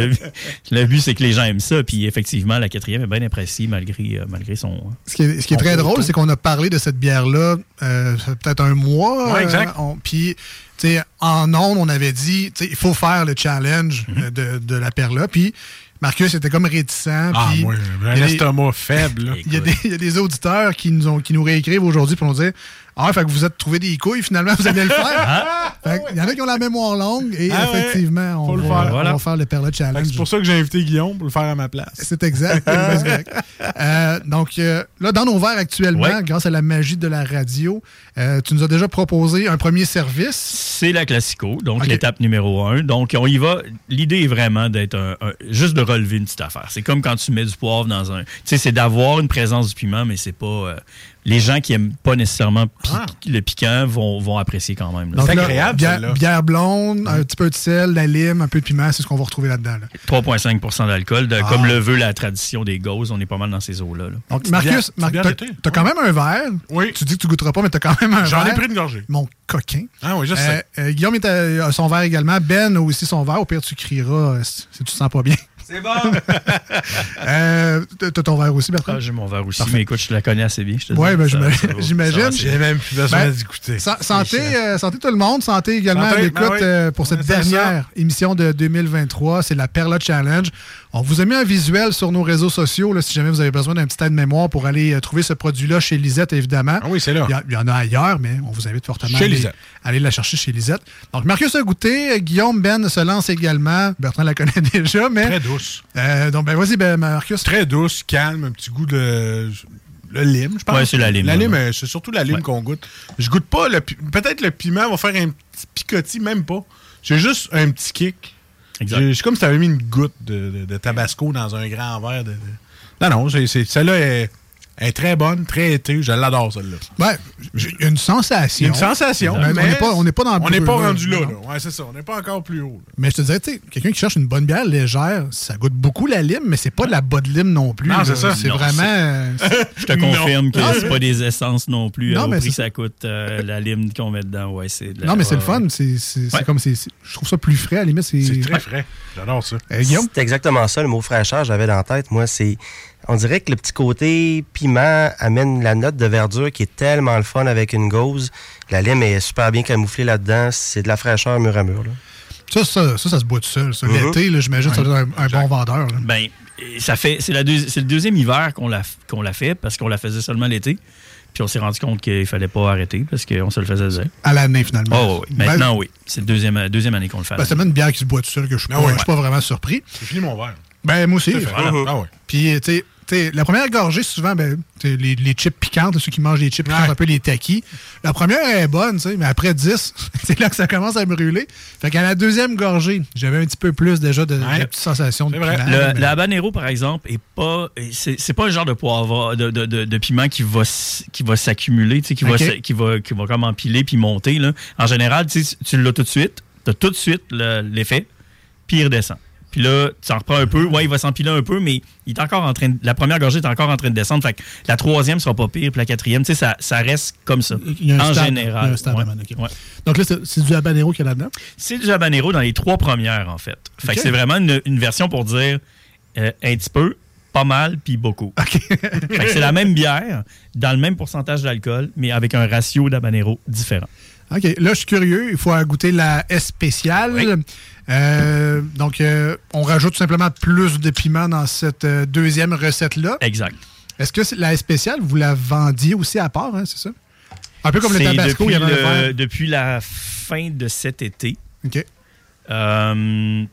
le, but, c'est que les gens aiment ça. Puis effectivement, la quatrième est bien appréciée malgré, euh, malgré son. Ce qui est, ce qui est très drôle, c'est qu'on a parlé de cette bière-là euh, peut-être un mois. Ouais, euh, exact. on- Puis, en ondes, on avait dit, il faut faire le challenge Mhm. euh, de, de la Perla. Puis, Marcus était comme réticent. Ah, puis y un des- estomac faible. Il y, a des, il y a des auditeurs qui nous, ont, qui nous réécrivent aujourd'hui pour nous dire Ah, fait que vous êtes trouvé des couilles, finalement, vous allez le faire. Que Il y en a qui ont la mémoire longue et Ah ouais, effectivement, on, le va, faire. on Voilà. va faire le Perla Challenge. C'est pour ça que j'ai invité Guillaume pour le faire à ma place. C'est exact. Ben. Euh, donc, euh, là, dans nos verres actuellement, Ouais. grâce à la magie de la radio, euh, tu nous as déjà proposé un premier service. C'est la classico, donc l'étape numéro un. Donc, on y va. L'idée est vraiment d'être un, un- juste de relever une petite affaire. C'est comme quand tu mets du poivre dans un. Tu sais, c'est d'avoir une présence du piment, mais c'est pas. euh, les gens qui aiment pas nécessairement pi- Ah. le piquant vont, vont apprécier quand même. C'est agréable, bière, bière blonde, un petit peu de sel, de la lime, un peu de piment, c'est ce qu'on va retrouver là-dedans. là. 3,5% d'alcool. Ah. Comme le veut la tradition des gauzes, on est pas mal dans ces eaux-là. là. Donc, Marcus, Mar- d'été. t'as quand même un verre. Oui. Tu dis que tu goûteras pas, mais t'as quand même un J'en ai verre. pris une gorgée. Mon coquin. Ah oui, je Euh, sais. euh, Guillaume est à- a son verre également. Ben a aussi son verre. Au pire, tu crieras euh, si si tu te sens pas bien. C'est bon! Euh, T'as ton verre aussi, Bertrand? Ah, j'ai mon verre aussi, Parfait. mais écoute, je la connais assez bien. je te Ouais, dis. ben, j'imagine- J'ai même plus besoin Ben, d'écouter. Sa- santé, euh, santé tout le monde. Santé également Santé, à l'écoute ben oui. euh, pour cette dernière émission de 2023. C'est la Perla Challenge. On vous a mis un visuel sur nos réseaux sociaux là, si jamais vous avez besoin d'un petit aide-mémoire pour aller euh, trouver ce produit-là chez Lisette, évidemment. Ah oui, c'est là. Il y, a- il y en a ailleurs, mais on vous invite fortement Chez à aller, la chercher chez Lisette. Donc, Marcus a goûté. Guillaume Ben se lance également. Bertrand la connaît déjà, mais. Très douce. Euh, donc, ben, vas-y, ben, Marcus. Très douce, calme, un petit goût de. Le lime, je pense. Ouais, c'est la lime, La lime, ouais. euh, c'est surtout la lime Ouais. qu'on goûte. Je goûte pas le. pi- Peut-être le piment va faire un petit picotis, même pas. C'est juste un petit kick. J'ai- C'est comme si tu avais mis une goutte de, de- tabasco dans un grand verre. De, Non, non, celle-là est, est très bonne, très été. Je l'adore, celle-là. Ouais, j'ai une sensation. Une sensation. Ben, on mais n'est pas, on n'est pas dans le On n'est pas rendu là. non. là. Ouais, c'est ça. On n'est pas encore plus haut. là. Mais je te dirais, tu sais, quelqu'un qui cherche une bonne bière légère, ça goûte beaucoup la lime, mais c'est pas de la bonne lime non plus. Non, c'est ça. C'est vraiment. Je te confirme que c'est pas des essences non plus. Non, au mais prix ça coûte euh, la lime qu'on met dedans. Ouais, c'est la- non, mais c'est le fun. C'est c'est- c'est Ouais. comme. Je trouve ça plus frais, à la limite. C'est C'est très frais. J'adore ça. Euh? C'est exactement ça, le mot fraîcheur, j'avais dans la tête. Moi, c'est. On dirait que le petit côté piment amène la note de verdure qui est tellement le fun avec une gauze. La lime est super bien camouflée là-dedans. C'est de la fraîcheur mur à mur. là. Ça, ça, ça, ça se boit tout seul. ça. Mhm. L'été, j'imagine que ça doit être un, un bon vendeur. là. Ben, ça fait, c'est, le deuxième hiver qu'on l'a, qu'on l'a fait parce qu'on la faisait seulement l'été. Puis on s'est rendu compte qu'il fallait pas arrêter parce qu'on se le faisait dire. À l'année, finalement. Oh, oui. Maintenant, oui. C'est la deuxième, deuxième année qu'on le fait. Ben, c'est même une bière qui se boit tout seul que je suis Ah pas, ouais. je suis pas vraiment surpris. J'ai fini mon verre. Ben, moi aussi. Ah ouais. Puis, tu sais, la première gorgée, souvent, ben, les, les chips piquantes, ceux qui mangent les chips piquantes, Ouais. un peu les taquis. La première est bonne, mais après 10, c'est là que ça commence à brûler. Fait qu'à la deuxième gorgée, j'avais un petit peu plus déjà de, Ouais. de petite sensation de piment. Le, mais- le habanero, par exemple, est pas. C'est, pas un genre de poivre, de, de, de, de piment qui va, qui va s'accumuler, qui, va qui, va, qui va comme empiler puis monter. Là. En général, tu l'as tout de suite, tu as tout de suite le- l'effet, puis il redescend. Puis là, tu en reprends un peu. Ouais, il va s'empiler un peu, mais il est encore en train de- la première gorgée est encore en train de descendre. Fait que la troisième sera pas pire, puis la quatrième, tu sais, ça, ça reste comme ça. Il y a un en stade- général. il y a un stade Ouais. à man, ok. Ouais. Donc là, c'est du habanero qu'il y a là-dedans? C'est du habanero dans les trois premières, en fait. Fait que c'est vraiment une, une version pour dire euh, un petit peu, pas mal, puis beaucoup. Fait que c'est la même bière, dans le même pourcentage d'alcool, mais avec un ratio d'habanero différent. OK. Là, je suis curieux. Il faut goûter la S spéciale. Oui. Euh, donc, euh, on rajoute tout simplement plus de piment dans cette euh, deuxième recette-là. Exact. Est-ce que la S spéciale, vous la vendiez aussi à part, hein, c'est ça? Un peu comme le tabasco, il y depuis, avait un le- verre. depuis la fin de cet été. OK. Euh,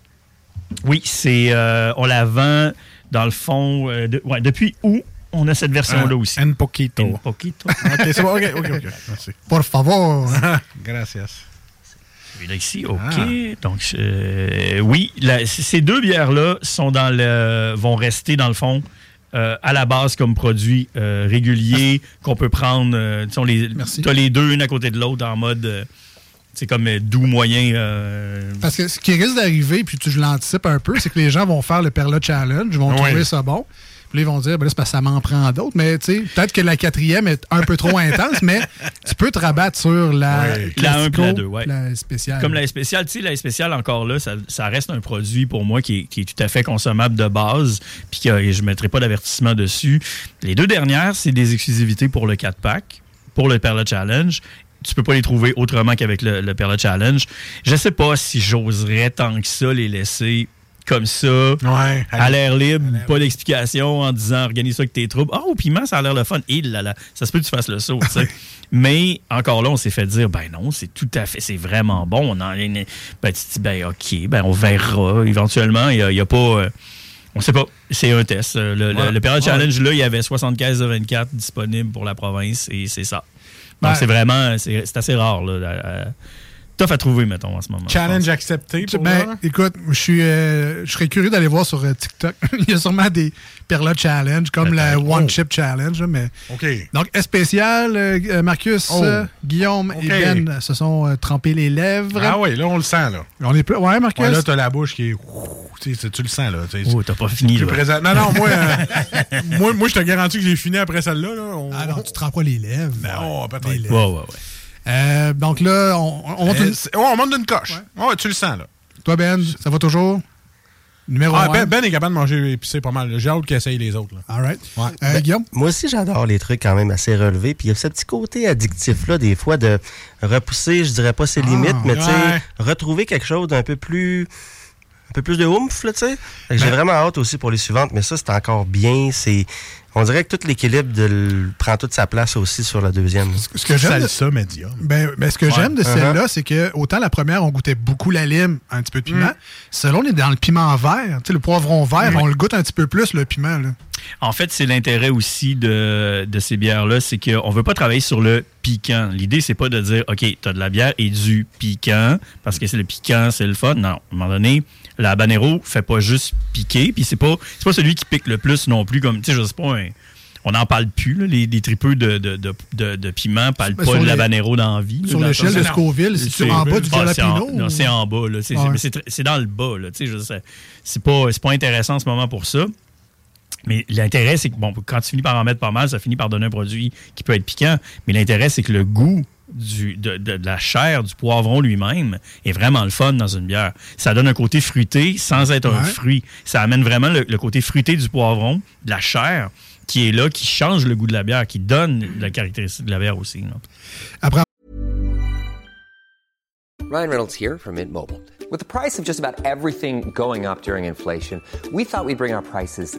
oui, c'est on la vend dans le fond. de- ouais, depuis où on a cette version-là aussi. Un poquito. Un poquito. OK, c'est bon. OK, OK, OK. Merci. Por favor. Gracias. Celui-là ici, OK. Ah. Donc, euh, oui, la- ces deux bières-là sont dans le, vont rester, dans le fond, euh, à la base comme produit euh, régulier qu'on peut prendre. tu on les, deux, une à côté de l'autre, en mode. c'est comme doux, moyen. Parce que ce qui risque d'arriver, puis tu, je l'anticipe un peu, c'est que les gens vont faire le Perla Challenge, ils vont trouver ça bon. Puis ils vont dire, ben là, c'est parce que ça m'en prend d'autres. Mais tu sais, peut-être que la quatrième est un peu trop intense, mais tu peux te rabattre sur la, Ouais. La un puis la classico, deux, ouais. la spéciale. Comme la spéciale, tu sais, la spéciale encore là, ça, ça reste un produit pour moi qui est, qui est tout à fait consommable de base, puis que je ne mettrai pas d'avertissement dessus. Les deux dernières, c'est des exclusivités pour le 4-pack, pour le Perla Challenge. Tu peux pas les trouver autrement qu'avec le, le Perla Challenge. Je sais pas si j'oserais tant que ça les laisser comme ça. Ouais. À l'air libre, pas d'explication en disant organise ça avec tes troubles. Ah, au piment, ça a l'air le fun. Et là, là, ça se peut que tu fasses le saut. Mais encore là, on s'est fait dire, ben non, c'est tout à fait, c'est vraiment bon. On en, ben, tu te dis, ben ok, ben on verra éventuellement. Il n'y a, y a pas. euh, on sait pas. C'est un test. Le, le- Ouais. le Perla Ouais. Challenge, là, il y avait 75 de 24 disponibles pour la province et c'est ça. Donc Ben- c'est vraiment, c'est c'est assez rare. Là, à- à- tough à trouver, mettons, en ce moment. Challenge accepté pour Ben, écoute, je suis, euh, je serais curieux d'aller voir sur euh, TikTok. Il y a sûrement des Perla Challenge, comme la Peut-être. One Oh. Chip Challenge. Mais... OK. Donc, spécial, euh, Marcus, Oh. Guillaume et Ben se sont euh, trempés les lèvres. Ah oui, là, on le sent, là. On est plus... Ouais, Marcus? Ouais, là, t'as la bouche qui est. Tu sais, tu le sens, là. tu sais. Oh, t'as pas fini, là. présent. Non, non, moi, euh, moi, moi je te garantis que j'ai fini après celle-là. Là. On- Ah non, tu te trempes pas les lèvres. Non, peut-être. Les Ouais, lèvres. ouais, ouais. Euh, donc là, on, on monte Euh, une- ouais, on monte d'une coche. Ouais, tu le sens, là. Toi, Ben, ça va toujours? Numéro Ah, 1. ben, ben est capable de manger épicé pas mal. J'ai hâte qu'il essaye les autres. Là. All right. Ouais. Euh, Ben, Guillaume? Moi aussi, j'adore les trucs quand même assez relevés. Puis il y a ce petit côté addictif-là, des fois, de repousser, je dirais pas ses limites, mais tu sais, retrouver quelque chose d'un peu plus. Un peu plus de oomph, tu sais. Fait que J'ai vraiment hâte aussi pour les suivantes, mais ça, c'est encore bien. C'est. On dirait que tout l'équilibre de prend toute sa place aussi sur la deuxième. Ce que j'aime de- Salsa médium. Ben, ben, ce que j'aime de Uh-huh. celle-là, c'est que autant la première, on goûtait beaucoup la lime, un petit peu de piment. Mm. Celle-là, on est dans le piment vert. Tu sais, le poivron vert, on le goûte un petit peu plus, le piment. Là. En fait, c'est l'intérêt aussi de, de ces bières-là, c'est qu'on veut pas travailler sur le piquant. L'idée, c'est pas de dire, OK, tu as de la bière et du piquant, parce que c'est le piquant, c'est le fun. Non, à un moment donné, la habanero fait pas juste piquer, puis c'est pas, c'est pas celui qui pique le plus non plus, comme, tu sais, je sais pas, un- on n'en parle plus, là, les, les tripeux de, de, de, piment parlent pas de l'habanero dans la vie. Sur l'échelle de. Scoville, c'est en bas du Ah, c'est en- jalapeno? Non, c'est en bas. C'est dans le bas. C'est pas, c'est pas intéressant en ce moment pour ça. Mais l'intérêt, c'est que bon, quand tu finis par en mettre pas mal, ça finit par donner un produit qui peut être piquant. Mais l'intérêt, c'est que le goût du, de, de- de la chair du poivron lui-même est vraiment le fun dans une bière. Ça donne un côté fruité sans être un Ouais. fruit. Ça amène vraiment le, le côté fruité du poivron, de la chair, qui est là, qui change le goût de la bière, qui donne la caractéristique de la bière aussi. là. Après, Ryan Reynolds here from Mint Mobile. With the price of just about everything going up during inflation, we thought we'd bring our prices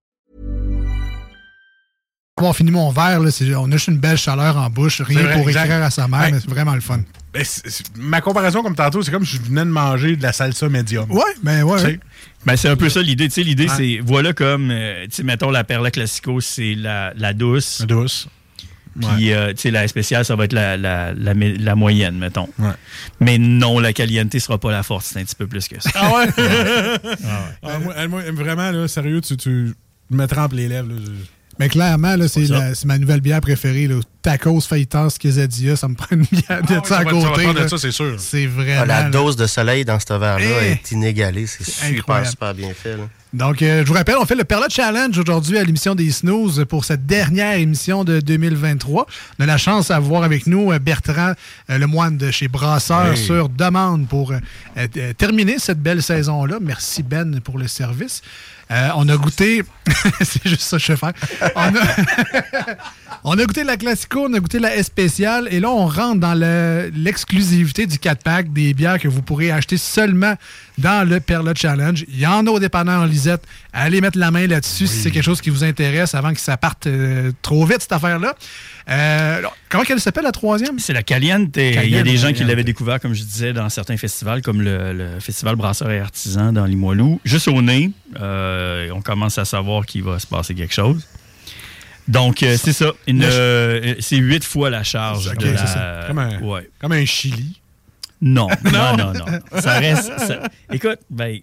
Avoir fini mon verre, là, c'est- on a juste une belle chaleur en bouche. Rien C'est vrai, pour exact. écrire à sa mère, Ouais. mais c'est vraiment le fun. Ben, c'est- c'est- ma comparaison, comme tantôt, c'est comme si je venais de manger de la salsa médium. Ouais, ben ouais. Ouais. Ben, c'est un peu ça l'idée. Tu sais, l'idée, Ouais. c'est, voilà comme, euh, tu sais, mettons, la Perla Classico, c'est la, la douce. douce. Puis, euh, tu sais, la spéciale, ça va être la, la, la, mé- la moyenne, mettons. Ouais. Mais non, la caliente sera pas la forte. C'est un petit peu plus que ça. Ah ouais? Ah, moi, moi, vraiment, là, sérieux, tu, tu me trempes les lèvres. là. Je- Mais clairement, là, c'est, ma nouvelle bière préférée. Là. Tacos, fajitas, quesadilla, ça me prend une bière de Ah oui, ça à ça ça va côté. de là. ça, c'est sûr. C'est Ah, vraiment. la dose de soleil dans ce verre-là Eh! est inégalée. C'est super, Incroyable. super bien fait. là. Donc, euh, je vous rappelle, on fait le Perla Challenge aujourd'hui à l'émission des Snooze pour cette dernière émission de 2023. On a la chance d'avoir avec nous euh, Bertrand euh, Lemoine de chez Brasseur Hey. sur demande pour euh, euh, terminer cette belle saison-là. Merci Ben pour le service. Euh, on a goûté, c'est juste ça que je vais faire. On a, on a goûté la On a goûté la S spéciale et là on rentre dans le- l'exclusivité du 4-pack des bières que vous pourrez acheter seulement dans le Perla Challenge. Il y en a au dépanneur Lisette. Allez mettre la main là-dessus si c'est quelque chose qui vous intéresse avant que ça parte euh, trop vite cette affaire-là. Euh, comment qu'elle s'appelle la troisième? C'est la caliente. Il y a des gens qui l'avaient découvert, comme je disais, dans certains festivals, comme le, le Festival Brasseurs et Artisans dans Limoilou. Juste au nez, euh, on commence à savoir qu'il va se passer quelque chose. Donc, euh, c'est ça. Euh, c'est huit fois la charge. De la- ça. Comme un, Ouais. comme un chili. Non, non, non, non. Ça reste. ça- Écoute, ben,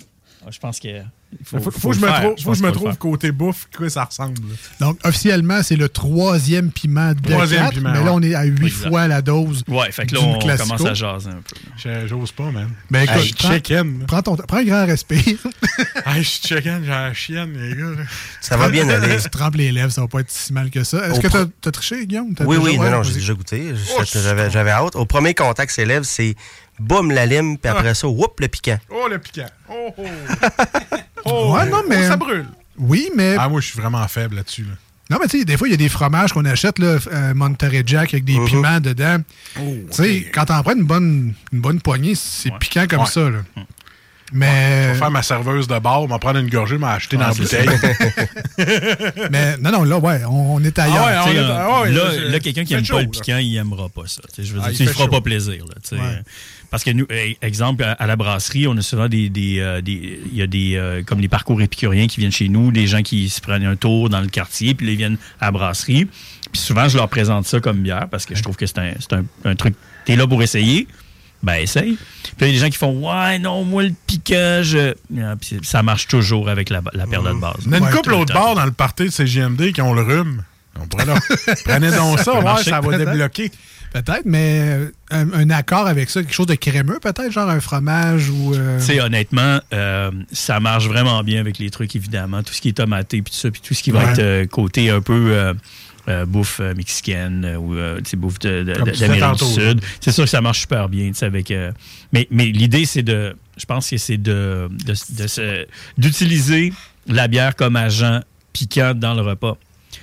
Je pense que. Il faut, faut, que je me trouve, faut je me trouve côté bouffe, quoi ça ressemble. Donc, officiellement, c'est le troisième piment de Troisième 4, piment, mais là, on est à 8 Exact. fois la dose. Ouais, fait que là, on Classico. commence à jaser un peu. Je- J'ose pas, man. Ben, écoute, Hey, prends- chicken. Prends, ton, prends un grand respect. Hey, je suis chicken, j'ai la chienne, les gars. Ça va bien aller. tu trempes les lèvres, ça va pas être si mal que ça. Est-ce que t'as as triché, Guillaume? T'as Oui, oui, non, non, j'ai déjà goûté. Oh, J'avais hâte. Au premier contact s'élève, c'est boum la lime, puis après ça, whoop le piquant. Oh, le piquant. Oh, oh. Oh, Ouais, non, mais- oh, ça brûle. Oui, mais. Ah, moi, je suis vraiment faible là-dessus. Là. Non, mais tu sais, des fois, il y a des fromages qu'on achète, là, euh, Monterey Jack, avec des Mhm. piments dedans. Oh, tu sais, quand t'en prends une bonne, une bonne poignée, c'est piquant comme Ouais. ça, là. Je Mais, vais faire ma serveuse de bar, m'en prendre une gorgée, m'acheter dans la bouteille. mais non, non, là, ouais, on, on est ailleurs. Ah ouais, Tu sais, on est- ah ouais, là, là, là, quelqu'un qui aime chaud, pas le piquant, il aimera pas ça. Je veux Ah, dire, il fait fera chaud. pas plaisir. Là. Parce que nous, eh, exemple, à la brasserie, on a souvent des. des, euh, des- Il y a des. euh, comme les parcours épicuriens qui viennent chez nous, des gens qui se prennent un tour dans le quartier, puis là, ils viennent à la brasserie. Puis souvent, je leur présente ça comme bière parce que je trouve que c'est un, c'est un, un truc. T'es là pour essayer? Ben, essaye. Puis il y a des gens qui font Ouais, non, moi, le piquant, je. Ah, puis ça marche toujours avec la, la paire de base. On a une Ouais, couple temps. bars dans le party de CGMD qui ont le rhume. On. Prenez donc ça, ouais, ça va débloquer. Peut-être, mais euh, un, un accord avec ça, quelque chose de crémeux, peut-être, genre un fromage ou. euh, Tu sais, honnêtement, euh, ça marche vraiment bien avec les trucs, évidemment. Tout ce qui est tomaté, puis tout ça, puis tout ce qui va être euh, côté un peu euh, bouffe euh, mexicaine euh, ou bouffe d'Amérique du Sud. C'est sûr que ça marche super bien, tu sais, avec... euh, mais mais l'idée, c'est de... Je pense que c'est de, de, de se- d'utiliser la bière comme agent piquant dans le repas.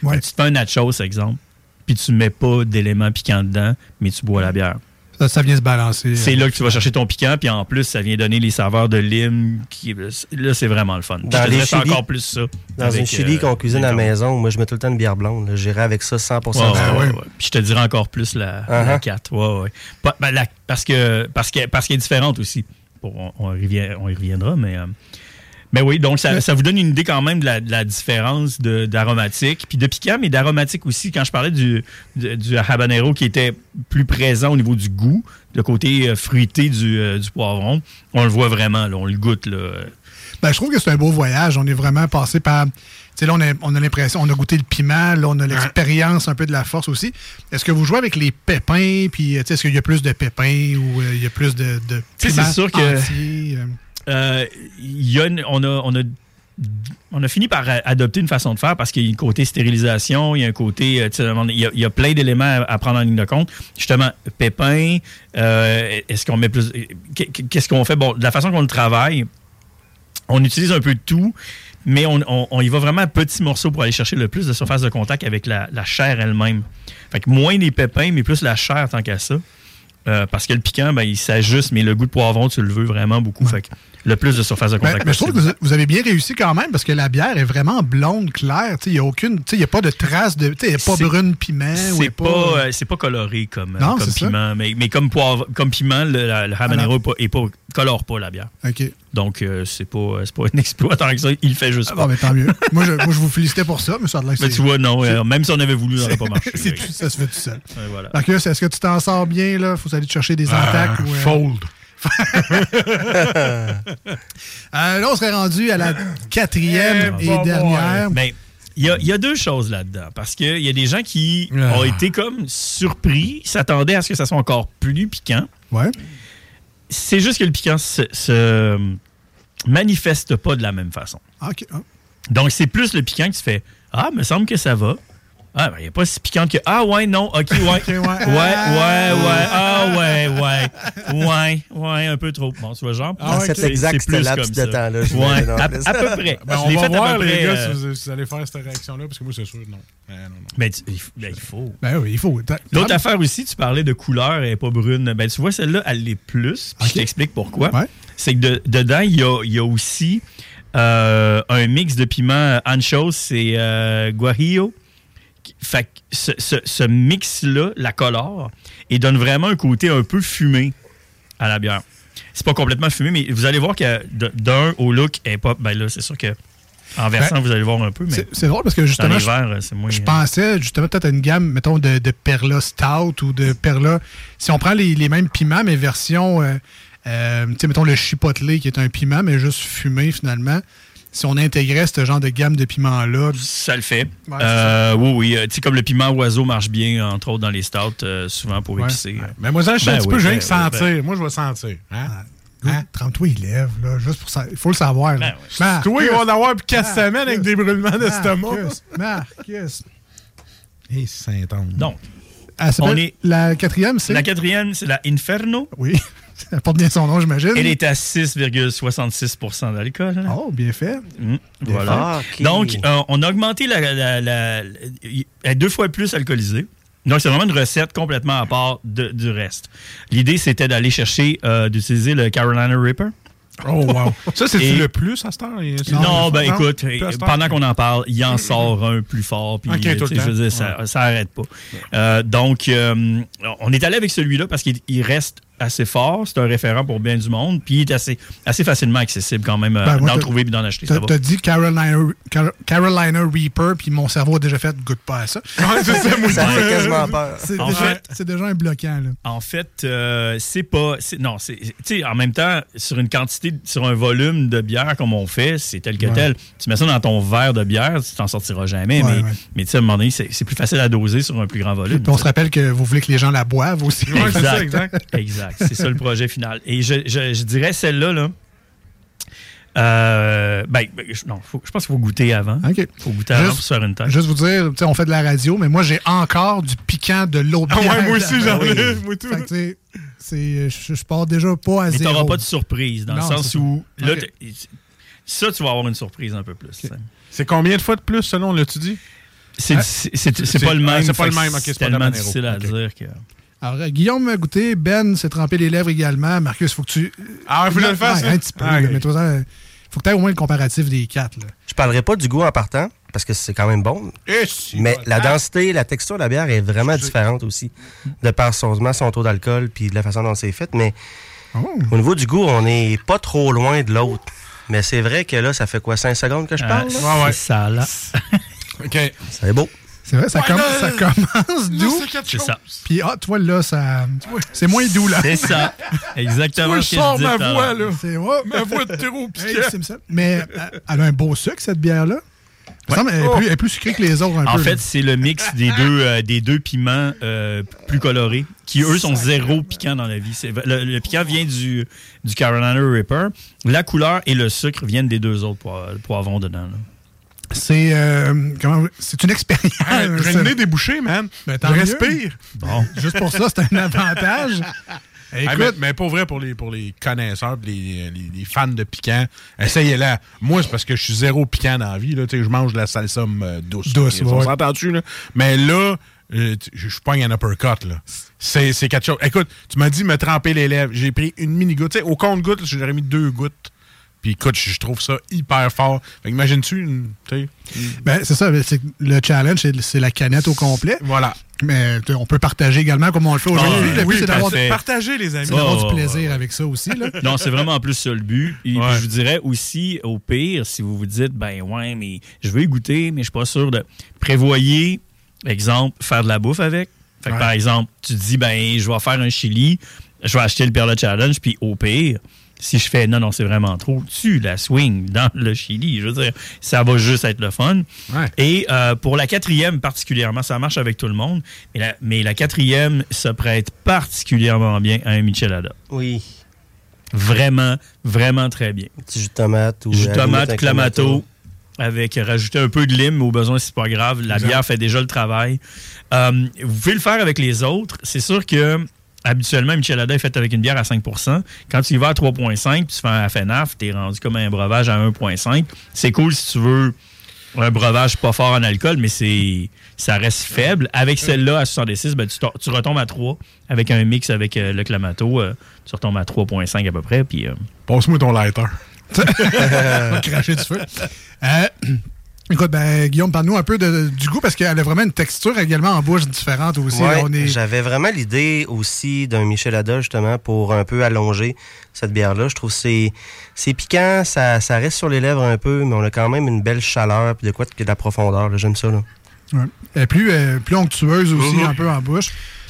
Ouais. Tu te fais un nachos, exemple, puis tu mets pas d'éléments piquants dedans, mais tu bois la bière. ça, ça vient se balancer. C'est euh, là que tu vas chercher ton piquant, puis en plus, ça vient donner les saveurs de lime. Qui, là, c'est vraiment le fun. Dans Je te les dirais, c'est chilis- encore plus ça. Dans avec, une chili euh, qu'on cuisine à la maison, moi, je mets tout le temps une bière blonde. J'irai avec ça 100 Ouais, de ouais, temps. ouais, ouais. Puis je te dirais encore plus la, la Uh-huh. 4. Ouais, ouais. Pas- ben, la- parce que parce que- parce qu'elle est différente aussi. Bon, on, on y revient- on y reviendra, mais. euh, mais oui, donc ça, ça vous donne une idée quand même de la, de la différence de- d'aromatique, puis de piquant, mais d'aromatique aussi. Quand je parlais du, du, du habanero qui était plus présent au niveau du goût, le côté euh, fruité du, euh, du poivron, on le voit vraiment, là, on le goûte. Là. Ben, je trouve que c'est un beau voyage. On est vraiment passé par. Tu sais, là, on a, on a l'impression, on a goûté le piment, là, on a l'expérience un peu de la force aussi. Est-ce que vous jouez avec les pépins, puis, euh, tu sais, est-ce qu'il y a plus de pépins ou euh, il y a plus de. de Tu sais, piments c'est sûr que- euh? Euh, y a on, a, on, a, on a fini par adopter une façon de faire parce qu'il y a un côté stérilisation, il y a un côté. euh, il y a, il y a plein d'éléments à, prendre en ligne de compte. Justement, pépins, euh, est-ce qu'on met plus. qu'est- Qu'est-ce qu'on fait? Bon, de la façon qu'on le travaille, on utilise un peu de tout, mais on, on- on y va vraiment à petits morceaux pour aller chercher le plus de surface de contact avec la, la chair elle-même. Fait que moins les pépins, mais plus la chair tant qu'à ça. Euh, parce que le piquant, ben, il s'ajuste, mais le goût de poivron, tu le veux vraiment beaucoup. Fait que le plus de surface de Ben, contact mais je trouve que vous, vous avez bien réussi quand même parce que la bière est vraiment blonde, claire. Tu sais, Il n'y a aucune. tu sais, Il n'y a pas de trace de. tu sais, Il n'y a pas brune piment. C'est a pas, euh, c'est pas coloré comme, euh, Non, comme ça. piment, mais, mais comme, poivre, comme piment, le, la- le habanero est pas, est pas- colore pas la bière. OK. Donc, euh, c'est pas, c'est pas un exploit tant que ça. Il le fait juste Ah, pas. bon, ben, tant mieux. moi, je, moi, je vous félicitais pour ça, mais ça Mais tu vois, non, euh, même si on avait voulu, ça n'aurait pas marché. tout- ça se fait tout seul. Voilà. Marcus, est-ce que tu t'en sors bien, là? Faut aller te chercher des attaques ou, euh, Fold. Euh, là, on serait rendu à la quatrième Eh, et dernière. Ben, il y a, il y a deux choses là-dedans. Parce qu'il y a des gens qui Ah. ont été comme surpris, s'attendaient à ce que ça soit encore plus piquant. Ouais. C'est juste que le piquant se, se manifeste pas de la même façon. Ah, OK. Ah. Donc, c'est plus le piquant que tu fais Ah, me semble que ça va. Ah, ben, il n'y a pas si piquant que Ah, ouais, non, OK, ouais. ouais, ouais, ouais. Ah, ouais, ouais. Ouais, ouais, un peu trop. Bon, tu vois, genre. Ah, Dans cet exact plus laps comme de ça. temps-là, je Ouais, à, peu près. Ben, Je on l'ai va fait à voir, les gars, euh, si vous, si vous allez faire cette réaction-là, parce que moi, c'est sûr, non. Ben, non, non. Mais tu- il, f- ben, il faut. Ben oui, il faut. L'autre affaire aussi, tu parlais de couleur, elle n'est pas brune. Ben, tu vois, celle-là, elle l'est plus. Puis Ok. je t'explique pourquoi. Ouais. C'est que de- dedans, il y a, il y a aussi euh, un mix de piments anchos et euh, guajillo. Fait ce, ce- ce mix-là la colore et donne vraiment un côté un peu fumé à la bière. C'est pas complètement fumé, mais vous allez voir que d'un au look, est pas. Ben là, c'est sûr que en versant, Ben, vous allez voir un peu, mais C'est drôle parce que justement, verres, moins. je pensais justement peut-être à une gamme, mettons, de, de Perla Stout ou de Perla. Si on prend les, les mêmes piments, mais version euh, euh, tu sais, mettons le chipotle qui est un piment, mais juste fumé finalement. Si on intégrait ce genre de gamme de piments-là. Ça le fait. Ouais, Euh, oui, oui. Euh, Tu sais, comme le piment oiseau marche bien, entre autres, dans les stouts, euh, souvent pour Ouais. épicer. Mais moi, ça, je suis Ben un petit oui, peu, je viens ben que oui, sentir. ben- Moi, je vais sentir. Hein? Hein? Trempe-toi les lèvres, là, juste pour ça. Il faut le savoir. Ben Là. Toi, il va en avoir pour 4 semaines avec des brûlements d'estomac. Marcus, Marcus. Et Saint-Anne. Donc, Ah, On bien- est- La quatrième, c'est? la quatrième, c'est la Inferno. Oui. Ça porte bien son nom, j'imagine. Elle est à 6,66% d'alcool. hein. Oh, bien fait. Mm, Bien voilà. Ah. Donc, euh, on a augmenté la, la- la- la- Elle est deux fois plus alcoolisée. Donc, c'est vraiment une recette complètement à part de- du reste. L'idée, c'était d'aller chercher, euh, d'utiliser le Carolina Reaper. Oh, wow. Ça, c'est le plus à cette heure? Non, ben Non? écoute, pendant qu'on en parle, il en sort un plus fort. Puis, Ok, tout le tu sais, je veux dire, ça, ça arrête pas. Euh, donc, euh, on est allé avec celui-là parce qu'il il reste assez fort. C'est un référent pour bien du monde. Puis, il est assez, assez facilement accessible quand même euh, Ben, d'en trouver et d'en acheter. Ça T'as dit Carolina, Car- Carolina Reaper, puis mon cerveau a déjà fait goûte pas à ça. Ouais, c'est ça, Ça fait quasiment peur. C'est En déjà, fait- c'est déjà un bloquant. Là. En fait, euh, c'est pas. Non, c'est. Tu sais, en même temps, sur une quantité, sur un volume de bière comme on fait, c'est tel que Ouais. tel. Tu mets ça dans ton verre de bière, tu t'en sortiras jamais. Ouais, mais, ouais. mais tu sais, à un moment donné, c'est plus facile à doser sur un plus grand volume. Puis on se rappelle que vous voulez que les gens la boivent aussi. C'est ça, exact. Exact. C'est ça le projet final. Et je, je- je dirais celle-là, là. euh, ben, ben, je- non, faut- je pense qu'il faut goûter avant. OK. faut goûter avant Juste- pour se faire une tête. Juste vous dire, tu sais, on fait de la radio, mais moi, j'ai encore du piquant de l'autre Ah ouais, moi aussi, j'en ai. Moi, tout. Fait que, je, je pars déjà pas à Mais zéro. t'auras pas de surprise, dans Non, le sens ça. où. Là, OK. t'as- ça, tu vas avoir une surprise un peu plus. ça. C'est combien de fois de plus, selon l'as-tu dit? C'est Ah, c'est- c'est- c'est c'est- pas le ah, même. c'est pas le même, ok, c'est pas tellement difficile à dire que. Alors, euh, Guillaume a goûté, Ben s'est trempé les lèvres également. Marcus, faut que tu. Ah, faut que je le fasse, Ouais, hein? Un petit peu. Ah, mais toi, ça, faut que tu aies au moins le comparatif des quatre. Là. Je parlerai pas du goût en partant, parce que c'est quand même bon. Eh, si, Mais bon. la densité, la texture de la bière est vraiment différente aussi, de par son, son taux d'alcool puis de la façon dont c'est fait. Mais Oh. au niveau du goût, on n'est pas trop loin de l'autre. Mais c'est vrai que là, ça fait quoi, 5 secondes que je Euh, parle? Ouais, ouais. C'est ça, là. OK. C'est beau. C'est vrai, ça, Ouais, comm- là, ça commence Là, doux. c'est ça. Puis, ah, toi, là, ça. C'est moins doux, là. C'est ça. Exactement je ce que je sors ma voix, là. C'est ouais. Ma voix de terreau Hey. Mais elle a un beau sucre, cette bière-là. Qu'elle est plus- elle est plus sucrée que les autres, un En peu. fait, c'est le mix des deux, euh, des deux piments euh, plus colorés, qui eux sont zéro piquant dans la vie. Le, le piquant vient du, du Carolina Reaper. La couleur et le sucre viennent des deux autres poi- poivrons dedans. là. C'est. euh, c'est une expérience. Ah, J'ai le nez débouché, man. Ben, je respire. Bon. Juste pour ça, c'est un avantage. Ah, Écoute, mais, mais pour vrai, pour les, pour les connaisseurs, les, les, les fans de piquant, essayez-la. Moi, c'est parce que je suis zéro piquant dans la vie. Là, je mange de la salsa euh, douce. Douce. On s'entend-tu? Mais là, euh, je je pogne un uppercut. là. C'est quelque chose. Écoute, tu m'as dit me tremper les lèvres. J'ai pris une mini-goutte. Au compte-goutte, j'aurais mis deux gouttes. Puis écoute, je trouve ça hyper fort. Fait imagines-tu, une- une- ben, c'est ça. c'est que Le challenge, c'est- c'est la canette au complet. Voilà. Mais on peut partager également comme on le fait aujourd'hui. Ah, le but, oui, c'est d'avoir. Partagez, les amis. c'est d'avoir Oh, du plaisir avec ça aussi. Là. Non, c'est vraiment plus ça le but. Et puis je vous dirais aussi, au pire, si vous vous dites, ben ouais, mais je veux y goûter, mais je suis pas sûr de. Prévoyez, exemple, faire de la bouffe avec. Fait que Ouais. par exemple, tu te dis, ben je vais faire un chili, je vais acheter le Perla Challenge, puis au pire, si je fais non, non, c'est vraiment trop, tu la swing dans le chili. Je veux dire, ça va juste être le fun. Ouais. Et euh, pour la quatrième particulièrement, ça marche avec tout le monde, mais la, mais la quatrième se prête particulièrement bien à un michelada. Oui. Vraiment, vraiment très bien. Un petit jus de tomate ou. Jus de tomate, un clamato, avec rajouter un peu de lime, au besoin, c'est pas grave. La bière fait déjà le travail. Euh, vous pouvez le faire avec les autres. C'est sûr que habituellement, un Michelada est fait avec une bière à 5% Quand tu y vas à 3,5 puis tu fais un FNAF, tu es rendu comme un breuvage à 1,5 C'est cool si tu veux un breuvage pas fort en alcool, mais c'est ça reste faible. Avec celle-là à 66, ben, tu, to- tu retombes à 3 avec un mix avec euh, le Clamato. euh, tu retombes à 3,5 à peu près. Puis, euh, Passe-moi ton lighter. On va cracher du feu. Euh, écoute, ben, Guillaume, parle-nous un peu de- du goût parce qu'elle a vraiment une texture également en bouche différente aussi. Ouais, est... J'avais vraiment l'idée aussi d'un Michelada, justement, pour un peu allonger cette bière-là. Je trouve que c'est c'est piquant, ça, ça reste sur les lèvres un peu, mais on a quand même une belle chaleur, puis de quoi de la profondeur. J'aime ça. Là. Ouais. Elle est plus, euh, plus onctueuse aussi, Mhm. un peu en bouche.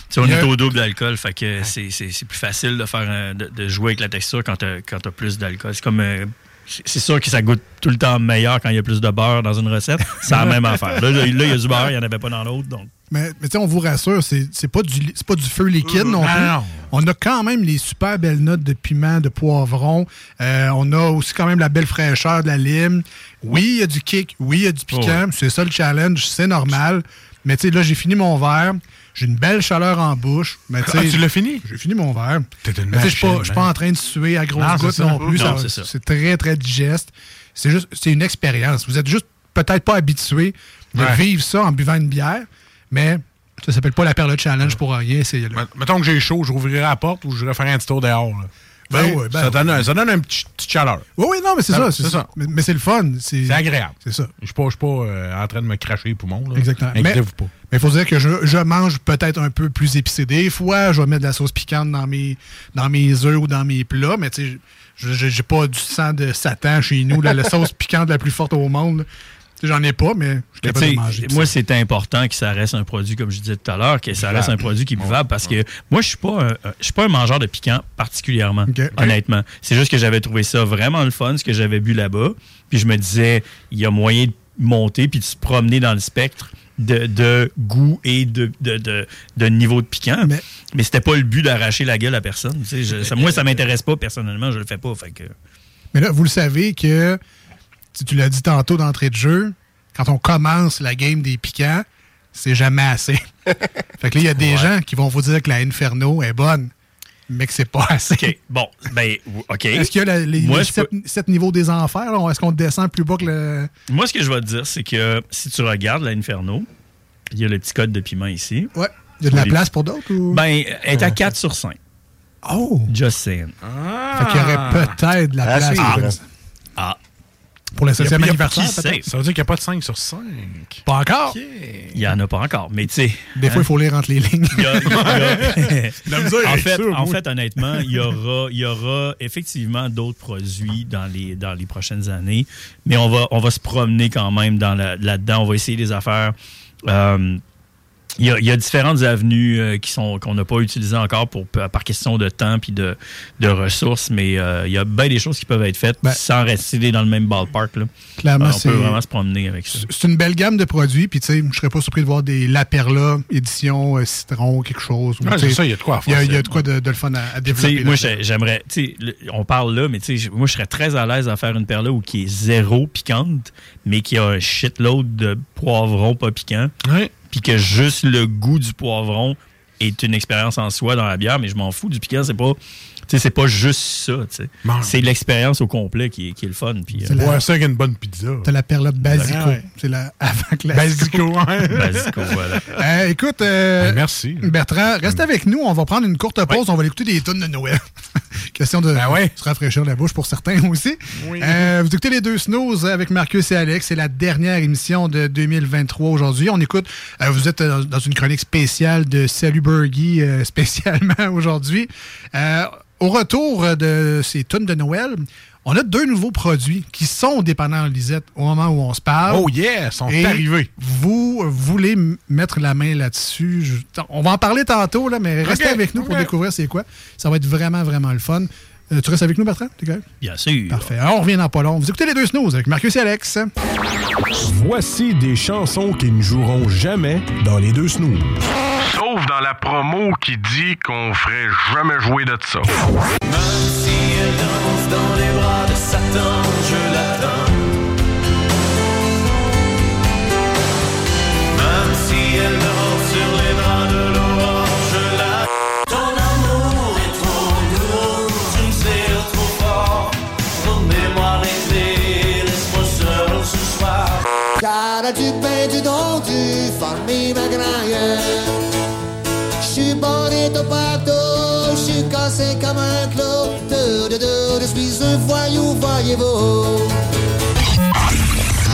sais, on est au double d'alcool, fait que c'est- c'est c'est plus facile de faire un- de, de jouer avec la texture quand t'as quand t'as plus d'alcool. C'est comme euh, c'est sûr que ça goûte tout le temps meilleur quand il y a plus de beurre dans une recette. C'est la même affaire. Là, là, il y a du beurre, il n'y en avait pas dans l'autre, donc. Mais, mais tu sais, on vous rassure, c'est pas, du, pas du feu liquide non Ah, plus. non. On a quand même les super belles notes de piment, de poivron. Euh, on a aussi quand même la belle fraîcheur de la lime. Oui, il y a du kick. Oui, il y a du piquant. C'est ça le challenge. C'est normal. Mais tu sais, là, j'ai fini mon verre. J'ai une belle chaleur en bouche. Mais, Ah, tu l'as fini? J'ai fini mon verre. Je suis pas- en train de suer à grosses gouttes non plus. C'est très, très digeste. C'est juste, c'est une expérience. Vous êtes juste peut-être pas habitué de Ouais. vivre ça en buvant une bière, mais ça s'appelle pas la perle de challenge pour rien. Mettons que j'ai chaud, je rouvrirai la porte ou je vais faire un petit tour dehors. là. Ben ouais, ben ça, donne, ça donne une petite, petite chaleur. Oui, oui, non, mais c'est Ça- ça. c'est ça. ça. Mais, mais c'est le fun. C'est agréable. C'est ça. Je suis pas, je suis pas euh, en train de me cracher les poumons. là. Exactement. Mais Inquiétez-vous pas. il faut dire que je, je mange peut-être un peu plus épicé. Des fois, je vais mettre de la sauce piquante dans mes, dans mes œufs ou dans mes plats, mais tu sais, j'ai pas du sang de Satan chez nous. là, la sauce piquante la plus forte au monde. là. J'en ai pas, mais je suis capable de manger. moi, c'est important que ça reste un produit, comme je disais tout à l'heure, que ça reste un produit qui est buvable parce que moi, je suis pas un, je suis pas un mangeur de piquant particulièrement, honnêtement. C'est juste que j'avais trouvé ça vraiment le fun, ce que j'avais bu là-bas. Puis je me disais, il y a moyen de monter puis de se promener dans le spectre de, de goût et de, de, de- de niveau de piquant. Mais- Mais, c'était pas le but d'arracher la gueule à personne. Je- ça- moi, ça m'intéresse pas personnellement, je le fais pas. Fait que... Mais là, vous le savez que, tu l'as dit tantôt d'entrée de jeu, quand on commence la game des piquants, c'est jamais assez. fait que là, il y a des gens qui vont vous dire que la Inferno est bonne, mais que c'est pas assez. OK, bon, ben, OK. Est-ce qu'il y a la- les, Moi, les je sept, sept niveaux des enfers? là? Est-ce qu'on descend plus bas que le. Moi, ce que je vais te dire, c'est que si tu regardes l'Inferno, il y a le petit code de piment ici. Ouais. Il y a de la Oui. place pour d'autres? Ou... Ben, elle est à 4 sur 5. oh! Just saying. Fait qu'il y aurait peut-être de la Ah, place. Ah, pour le septième Il y a- il y a anniversaire. qui peut-être. sait? Ça veut dire qu'il n'y a pas de 5 sur 5. Pas encore. il n'y en a pas encore. Mais tu sais, Des fois, il faut lire entre les lignes. il y a- il y a- La misère en, fait, en honnêtement, il y aura, il y aura effectivement d'autres produits dans les, dans les prochaines années, mais on va, on va se promener quand même dans la- là-dedans. On va essayer des affaires. Euh, il y, a, il y a différentes avenues euh, qui sont qu'on n'a pas utilisées encore pour, par question de temps puis de, de ressources, mais euh, il y a bien des choses qui peuvent être faites Ben, sans rester dans le même ballpark. Là. Clairement, on c'est. peut vraiment se promener avec ça. C'est une belle gamme de produits, puis tu sais, je serais pas surpris de voir des La Perla, édition euh, citron, quelque chose. Ouais, c'est ça, il y a de quoi à Il y a, faire, il y a ça. de quoi de, de le fun à, à développer. moi, j'aimerais. tu sais, le- On parle là, mais tu sais, moi, je serais très à l'aise à faire une perle où qui est zéro piquante, mais qui a un shitload de poivrons pas piquants, Ouais. Que juste le goût du poivron est une expérience en soi dans la bière, mais je m'en fous du piquant, c'est pas. Sais, c'est pas juste ça, tu sais. Bon. C'est l'expérience au complet qui est, qui est le fun. Puis, euh, C'est la- Ouais, ça avec une bonne pizza. T'as la Perla Basico. Ouais. C'est la avant que la Basico, ouais. Basico, voilà. Euh, écoute, euh, Ben, merci. Bertrand, reste avec nous. On va prendre une courte pause. On va écouter des tonnes de Noël. Question de Ben ouais. se rafraîchir la bouche pour certains aussi. Oui. Euh, vous écoutez les deux snooze avec Marcus et Alex. C'est la dernière émission de 2023 aujourd'hui. On écoute, euh, vous êtes euh, dans une chronique spéciale de Salut Burgie, euh, spécialement aujourd'hui. Au retour de ces tonnes de Noël, on a deux nouveaux produits qui sont dépendants Lisette au moment où on se parle. Oh yeah, ils sont Et arrivés. Vous voulez mettre la main là-dessus? Je- On va en parler tantôt, là, mais restez avec nous pour découvrir c'est quoi. Ça va être vraiment, vraiment le fun. Euh, tu restes avec nous, Bertrand? T'es correct? Bien sûr. Parfait. Alors, on revient dans pas long. Vous écoutez les deux snooze avec Marcus et Alex. Voici des chansons qui ne joueront jamais dans les deux snooze. Sauf dans la promo qui dit qu'on ferait jamais jouer de ça. Même si elle danse dans les bras de Satan, je l'attends. Comme un clou. De, de, de, je suis un voyou, voyez-vous.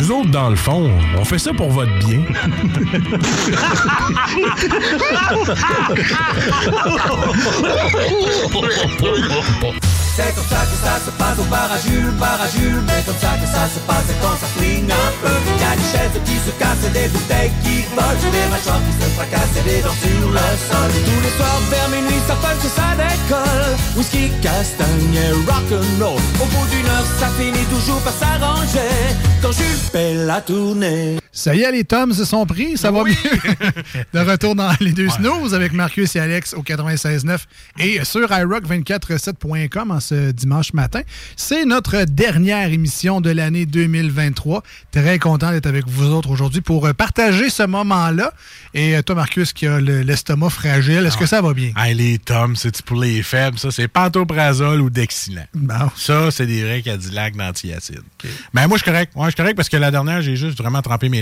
Nous autres, dans le fond, on fait ça pour votre bien. C'est comme ça que ça se passe au bar à Jules, bar à Jules Mais comme ça que ça se passe quand ça flingue un peu. Y a des chaises qui se cassent et des bouteilles qui volent. Des mâchoires qui se fracassent et des dents sur le sol. Tous les soirs vers minuit ça punch et ça décolle. Whisky, castagne et rock'n'roll. Au bout d'une heure ça finit toujours par s'arranger. Quand Jules fait la tournée Ça y est, les tomes se sont pris, ça va mieux. de retour dans les deux snooze avec Marcus et Alex au 96.9 et sur iRock247.com en ce dimanche matin. C'est notre dernière émission de l'année 2023. Très content d'être avec vous autres aujourd'hui pour partager ce moment-là. Et euh, toi, Marcus, qui a le- l'estomac fragile, est-ce que ça va bien? Hey, les tomes, c'est pour les faibles, ça, c'est pantoprazole ou Dexilant. Ça, c'est des vrais Cadillac d'antiacide. Ben, moi, je suis correct. Moi, je suis correct parce que la dernière, j'ai juste vraiment trempé mes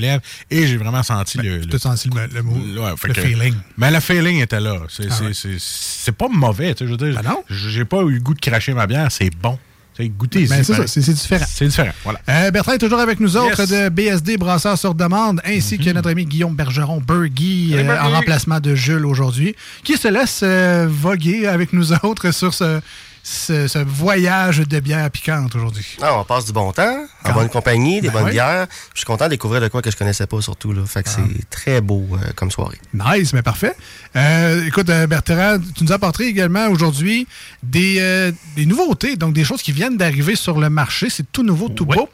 et j'ai vraiment senti le. Tu as senti le, le, mot- Ouais, fait le que- feeling. Mais le feeling était là. C'est Ah ouais. pas mauvais. Je veux dire, j'ai pas eu le goût de cracher ma bière. C'est bon. Sais, Goûtez Ben, c'est différent. C'est différent. Voilà. Euh, Bertrand est toujours avec nous autres Yes. De BSD Brasseur sur demande, ainsi que notre ami Guillaume Bergeron, Burgy, Salut, euh, en remplacement de Jules aujourd'hui, qui se laisse euh, voguer avec nous autres sur ce, ce, ce voyage de bière piquante aujourd'hui. Ah, on passe du bon temps, en bonne compagnie, des Ben bonnes oui. bières. Je suis content de découvrir de quoi que je connaissais pas surtout. Là. Fait que c'est très beau euh, comme soirée. Nice, mais parfait. Euh, écoute, euh, Bertrand, tu nous as apporté également aujourd'hui des, euh, des nouveautés, donc des choses qui viennent d'arriver sur le marché. C'est tout nouveau, tout beau.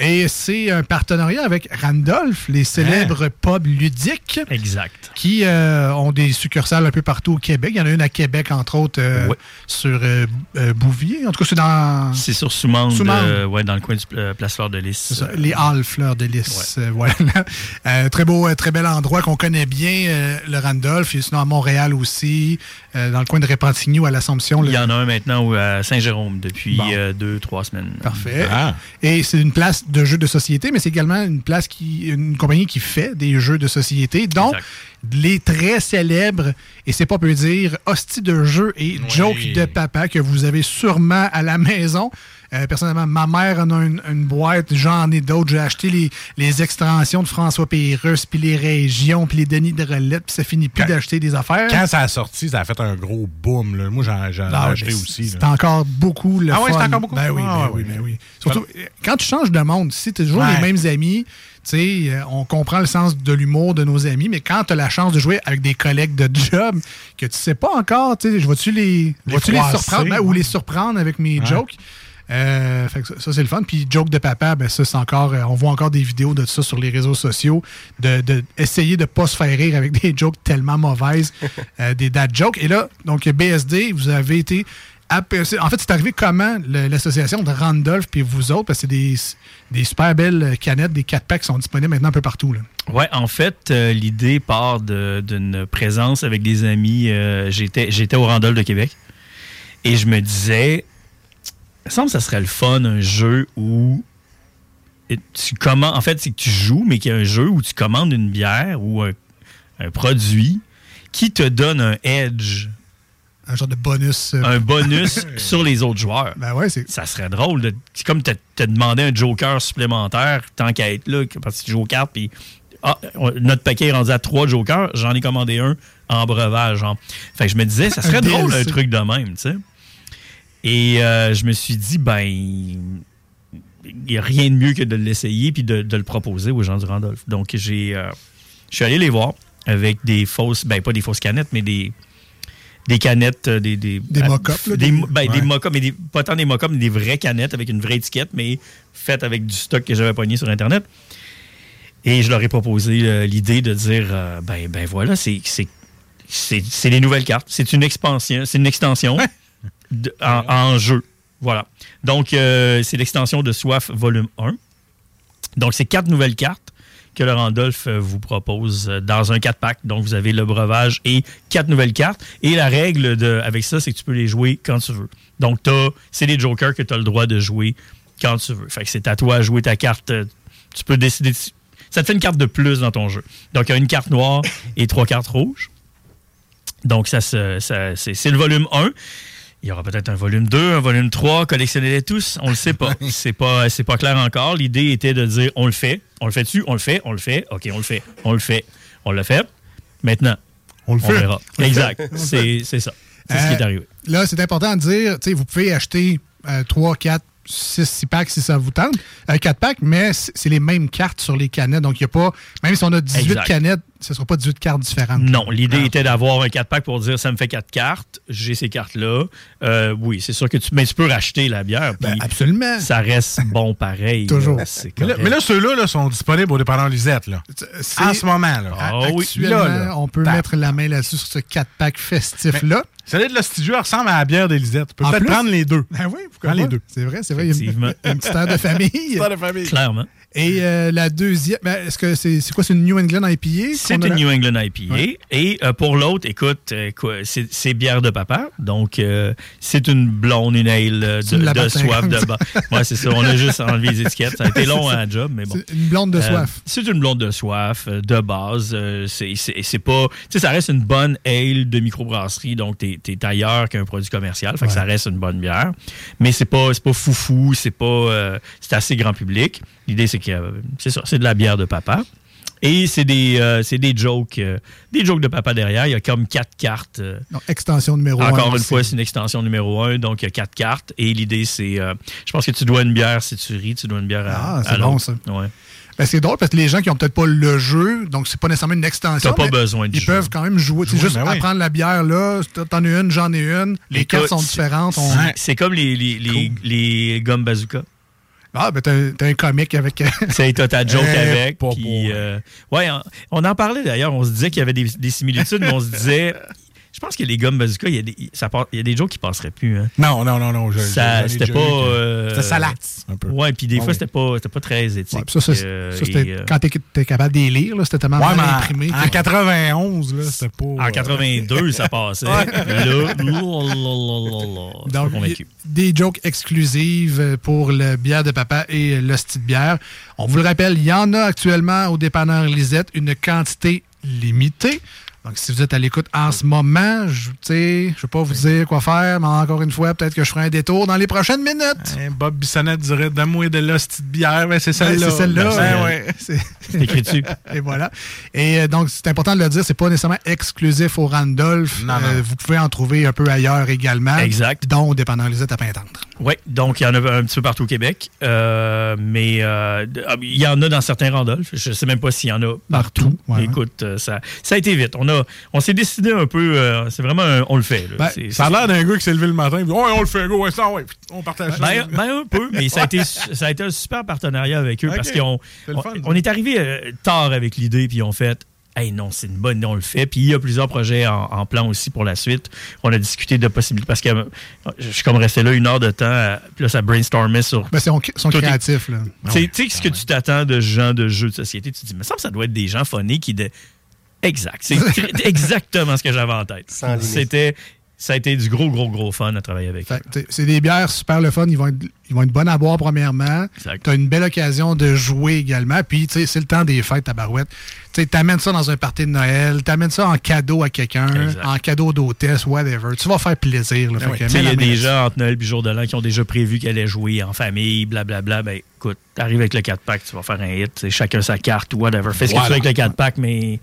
Et c'est un partenariat avec Randolph, les célèbres pubs ludiques. Exact. Qui euh, ont des succursales un peu partout au Québec. Il y en a une à Québec, entre autres, euh, sur euh, euh, Bouvier. En tout cas, c'est dans. C'est sur Soumande, Soumande. euh, ouais, dans le coin du euh, Place Fleur de Lys. Les Halles Fleurs de Lys. euh, voilà. Très beau, très bel endroit qu'on connaît bien, euh, le Randolph. Sinon à Montréal aussi, euh, dans le coin de Repentigny ou à l'Assomption. Il y le- en a un maintenant à Saint-Jérôme depuis Bon. euh, deux, trois semaines. Parfait. Et c'est une place de jeux de société, mais c'est également une place qui, une compagnie qui fait des jeux de société, dont les très célèbres, et c'est pas peu dire, hostie de jeux et joke de papa que vous avez sûrement à la maison. Euh, personnellement, ma mère en a une, une boîte, j'en ai d'autres. J'ai acheté les, les extensions de François Pérusse, puis les régions, puis les Denis de Relette, puis ça finit plus d'acheter des affaires. Quand ça a sorti, ça a fait un gros boom. là. Moi, j'en j'en ai Ah, acheté aussi. C'est encore beaucoup le Ah ouais, fun. c'est encore beaucoup? Ben oui, Ah ben oui, ben oui. Surtout, quand tu changes de monde, si tu toujours Ouais. les mêmes amis, tu sais, euh, on comprend le sens de l'humour de nos amis, mais quand tu as la chance de jouer avec des collègues de job que tu sais pas encore, je vais-tu les, Les les surprendre? Ben, ou les surprendre avec mes Ouais. jokes? Euh, fait que ça, ça, c'est le fun. Puis joke de papa, ben ça c'est encore, euh, on voit encore des vidéos de ça sur les réseaux sociaux, de, de essayer de pas se faire rire avec des jokes tellement mauvaises, euh, des dad jokes. Et là, donc BSD, vous avez été en fait, c'est arrivé comment l'association de Randolph puis vous autres, parce que c'est des, des super belles canettes, des 4 packs qui sont disponibles maintenant un peu partout. Ouais, en fait, euh, l'idée part d'une présence avec des amis. euh, J'étais j'étais au Randolph de Québec et je me disais, me semble que ça serait le fun, un jeu où tu commandes. En fait, c'est que tu joues, mais qu'il y a un jeu où tu commandes une bière ou un, un produit qui te donne un edge. Un genre de bonus. euh, Un bonus sur les autres joueurs. Ben ouais, c'est. Ça serait drôle. de- C'est comme te, te demander un joker supplémentaire tant qu'à être là, parce que tu joues aux cartes, puis ah, notre paquet est rendu à trois jokers, j'en ai commandé un en breuvage. Genre. Fait que je me disais, ça serait drôle un truc de même, tu sais. Et euh, je me suis dit, ben, il n'y a rien de mieux que de l'essayer puis de, de le proposer aux gens du Randolph. Donc, j'ai, euh, je suis allé les voir avec des fausses, ben pas des fausses canettes, mais des, des canettes, euh, des... Des, Des mock-ups, là, Des, des- ben, des Ouais. mock-ups, mais des- pas tant des mock-ups, mais des vraies canettes avec une vraie étiquette, mais faites avec du stock que j'avais pogné sur Internet. Et je leur ai proposé euh, l'idée de dire, ben, ben voilà, c'est c'est- c'est c'est les nouvelles cartes. C'est une expansion, c'est une extension en, jeu. Voilà. Donc, euh, c'est l'extension de Soif volume 1. Donc, c'est quatre nouvelles cartes que le Randolph euh, vous propose euh, dans un 4-pack. Donc, vous avez le breuvage et quatre nouvelles cartes. Et la règle de, avec ça, c'est que tu peux les jouer quand tu veux. Donc, c'est des jokers que tu as le droit de jouer quand tu veux. Fait que c'est à toi de jouer ta carte. Tu peux décider. de- ça te fait une carte de plus dans ton jeu. Donc, il y a une carte noire et trois cartes rouges. Donc, ça, c'est le volume 1. Il y aura peut-être un volume 2, un volume 3, collectionnez-les tous, on le sait pas. C'est pas, c'est pas clair encore. L'idée était de dire on le fait, on le fait dessus, on le fait, on le fait, ok, on le fait, on le fait, on l'a fait. Maintenant, on le fait. verra. On le Exact, c'est ça. C'est ce qui est Euh, arrivé. Là, c'est important de dire, tu sais, vous pouvez acheter 3, 4, 6, 6 packs si ça vous tente. 4 packs, mais c'est les mêmes cartes sur les canettes. Donc, il n'y a pas, même si on a 18 Exact. canettes, ce ne sera pas 18 cartes différentes. Non, l'idée Ah. était d'avoir un 4-pack pour dire ça me fait 4 cartes, j'ai ces cartes-là. Euh, oui, c'est sûr que tu, mais tu peux racheter la bière. Ben, absolument. Ça reste bon pareil. Toujours. là, Mais là, correct. mais là, ceux-là là, sont disponibles au dépanneur Lisette. Là. C'est- En ce moment. Là. Ah oui. Actuellement, Là, là. on peut Tac. mettre la main là-dessus sur ce 4-pack festif-là. Celle-là de l'Ostidu elle ressemble à la bière d'Elisette. Tu peux peut-être plus? prendre les deux. Ben oui, pourquoi Prends les deux. C'est vrai, c'est vrai. Une, une petite heure de famille. Histoire de famille. Clairement. Et euh, la deuxième, ben, est-ce que c'est quoi? C'est une New England IPA? C'est une? New England IPA. Ouais. Et euh, pour l'autre, écoute, euh, c'est bière de papa. Donc, c'est une blonde, une ale de, soif 50. de bas. Ouais, c'est ça. On a juste enlevé les étiquettes. Ça a été long à un job, mais bon. C'est une blonde de soif. c'est une blonde de soif, de base. C'est- pas. Tu sais, ça reste une bonne ale de microbrasserie, donc t'es es ailleurs qu'un produit commercial. Fait que ça reste une bonne bière. Mais c'est pas, pas foufou, c'est pas. c'est assez grand public. L'idée, c'est que c'est ça, c'est de la bière de papa. Et c'est des, euh, c'est des jokes, euh, des jokes de papa derrière. Il y a comme quatre cartes. euh, Donc, extension numéro encore un, une c'est- fois, c'est une extension numéro un, donc il y a quatre cartes. Et l'idée, c'est, euh, je pense que tu dois une bière si tu ris, tu dois une bière à, Ah, c'est à bon, ça. Ouais. Ben, c'est drôle parce que les gens qui ont peut-être pas le jeu, donc c'est pas nécessairement une extension. T'as pas besoin de Ils jeu. peuvent quand même jouer. C'est juste ben oui. apprendre la bière là. T'en as une, j'en ai une. Les cartes sont c'est- différentes. on- c'est- C'est comme les, les, les, les gommes bazooka. Ah, ben t'as t'as un comique avec. C'est t'as ta joke Eh, avec. puis, euh, ouais, on, on en parlait d'ailleurs. On se disait qu'il y avait des, des similitudes, mais on se disait. Je pense que les gommes bazooka, il y a des, ça part- il y a des jokes qui passeraient plus. Hein. Non, non, non, non. C'était pas. euh, C'était salace, un peu. Ouais, puis des Ah fois, oui. c'était pas, pas très éthique. Ouais, ça, Euh, ça, c'était et, euh, quand t'es capable de les lire, c'était tellement Ouais, mal en- imprimé. en, que- 91, là, c'était pas. En 82, ça passait. Là, Donc, convaincu. des jokes exclusives euh, pour le bière de papa et l'hostie de bière. On vous le rappelle, il y en a actuellement au dépanneur Lisette une quantité limitée. Donc, si vous êtes à l'écoute en ce moment, je ne vais pas vous dire quoi faire, mais encore une fois, peut-être que je ferai un détour dans les prochaines minutes. Hein, Bob Bissonnette dirait Donne-moi de la petite bière. Ben, c'est Ben, celle-là. c'est celle-là. Ben, ouais. c'est- écrit dessus. Et voilà. Et euh, donc, c'est important de le dire, c'est pas nécessairement exclusif au Randolph. Non, non. Euh, vous pouvez en trouver un peu ailleurs également. Exact. Dont au dépanneur Lisette à Pintendre. Oui, donc il y en a un petit peu partout au Québec. Euh, mais euh, ah, il y en a dans certains Randolph. Je ne sais même pas s'il y en a partout. ouais. Écoute, euh, ça, ça a été vite. On, a, on s'est décidé un peu. euh, c'est vraiment un- on le fait. là. Ben, C'est- ça a l'air d'un gars qui s'est levé le matin. et dit, Ouais, on le fait, go, ouais, ça, ouais. Puis On partage ça. Ben, ben, un peu, mais ça a, été, ça a été un super partenariat avec eux parce qu'on on, est arrivé tard avec l'idée, puis on fait Hey, non, c'est une bonne idée, on le fait. Puis il y a plusieurs projets en, en plan aussi pour la suite. On a discuté de possibilités parce que je suis comme resté là une heure de temps, euh, puis là, ça brainstormait sur. Ben, c'est- ils sont créatifs. Là. Tu sais- tu sais, ce que tu t'attends de gens de jeux de société, tu te dis, mais ça, ça doit être des gens phonés qui. De... Exact. C'est exactement ce que j'avais en tête. C'était. Ça a été du gros, gros, gros fun à travailler avec. C'est des bières super le fun. Ils vont être, ils vont être bonnes à boire, premièrement. Tu as une belle occasion de jouer également. Puis, tu sais, c'est le temps des fêtes, ta barouette. Tu amènes ça dans un party de Noël. Tu amènes ça en cadeau à quelqu'un, en cadeau d'hôtesse, whatever. Tu vas faire plaisir. Mets Il y a des gens entre Noël et jour de l'an qui ont déjà prévu qu'elle allait jouer en famille, blablabla. Ben, écoute, t'arrives avec le 4-pack, tu vas faire un hit. c'est Chacun sa carte whatever. Fais ce que tu veux avec le 4-pack, mais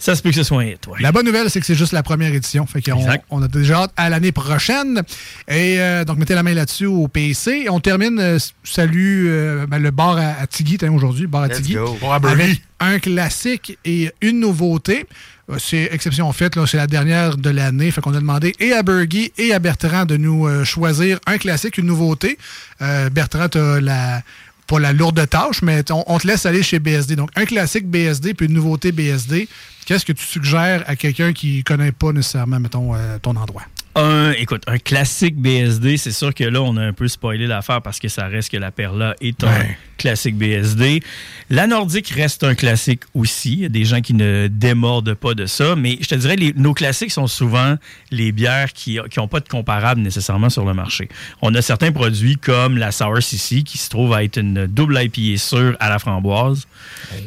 ça se peut que ce soit un hit. ouais. La bonne nouvelle, c'est que c'est juste la première édition. Fait qu'on Exact. on a déjà hâte à l'année prochaine. Et euh, donc, mettez la main là-dessus au PC. On termine, euh, salut, euh, ben, le bar à, à Tigui, aujourd'hui, bar à Let's Tigui. go. Avec un classique et une nouveauté. Euh, C'est exception faite, c'est la dernière de l'année. Fait qu'on a demandé et à Bergy et à Bertrand de nous euh, choisir un classique, une nouveauté. Euh, Bertrand, t'as la pas la lourde tâche, mais on, on te laisse aller chez BSD. Donc, un classique BSD puis une nouveauté BSD. Qu'est-ce que tu suggères à quelqu'un qui connaît pas nécessairement, mettons, euh, ton endroit? Un, écoute, un classique BSD, c'est sûr que là, on a un peu spoilé l'affaire parce que ça reste que la Perla est un Ouais. classique BSD. La Nordique reste un classique aussi. Il y a des gens qui ne démordent pas de ça, mais je te dirais, les- nos classiques sont souvent les bières qui n'ont pas de comparable nécessairement sur le marché. On a certains produits comme la Sour CC qui se trouve à être une double IPA sûre à la framboise.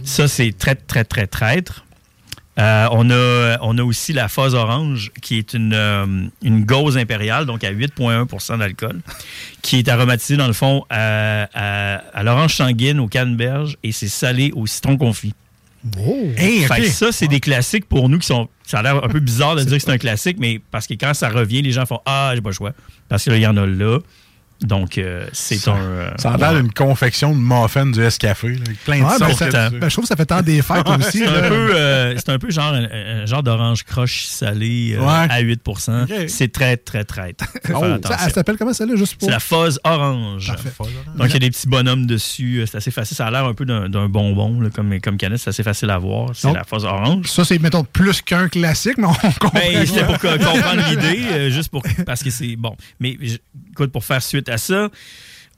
Ça, c'est très, très, très traître. Euh, on, a, on a aussi la Fuzz Orange, qui est une, euh, une gauze impériale, donc à 8,1% d'alcool, qui est aromatisée dans le fond à, à- à l'orange sanguine, au canneberge, et c'est salé au citron confit. Fait que ça, c'est des classiques pour nous qui sont. Ça a l'air un peu bizarre de dire que c'est un classique, mais parce que quand ça revient, les gens font Ah, j'ai pas le choix. Parce qu'il y en a là. Donc, euh, c'est un. euh, Ça a l'air d'une confection de muffins du S-Café, là, avec plein de ben, ça- ben, je trouve que ça fait tant des fêtes aussi. C'est un, peu, euh, c'est un peu genre un, un genre d'orange croche salé euh, Ouais. à 8 Ok. C'est très, très, très. Oh, ça, elle s'appelle comment celle-là, juste pour. C'est la fuzz orange. Donc, il y a des petits bonhommes dessus. euh, C'est assez facile. Ça a l'air un peu d'un d'un bonbon, là, comme, comme canette. C'est assez facile à voir. C'est Donc, la fuzz orange. Ça, c'est, mettons, plus qu'un classique, mais on comprend. Ben, c'était pour co- comprendre l'idée, euh, juste pour. Parce que c'est. Bon. Mais, écoute, pour faire suite à ça.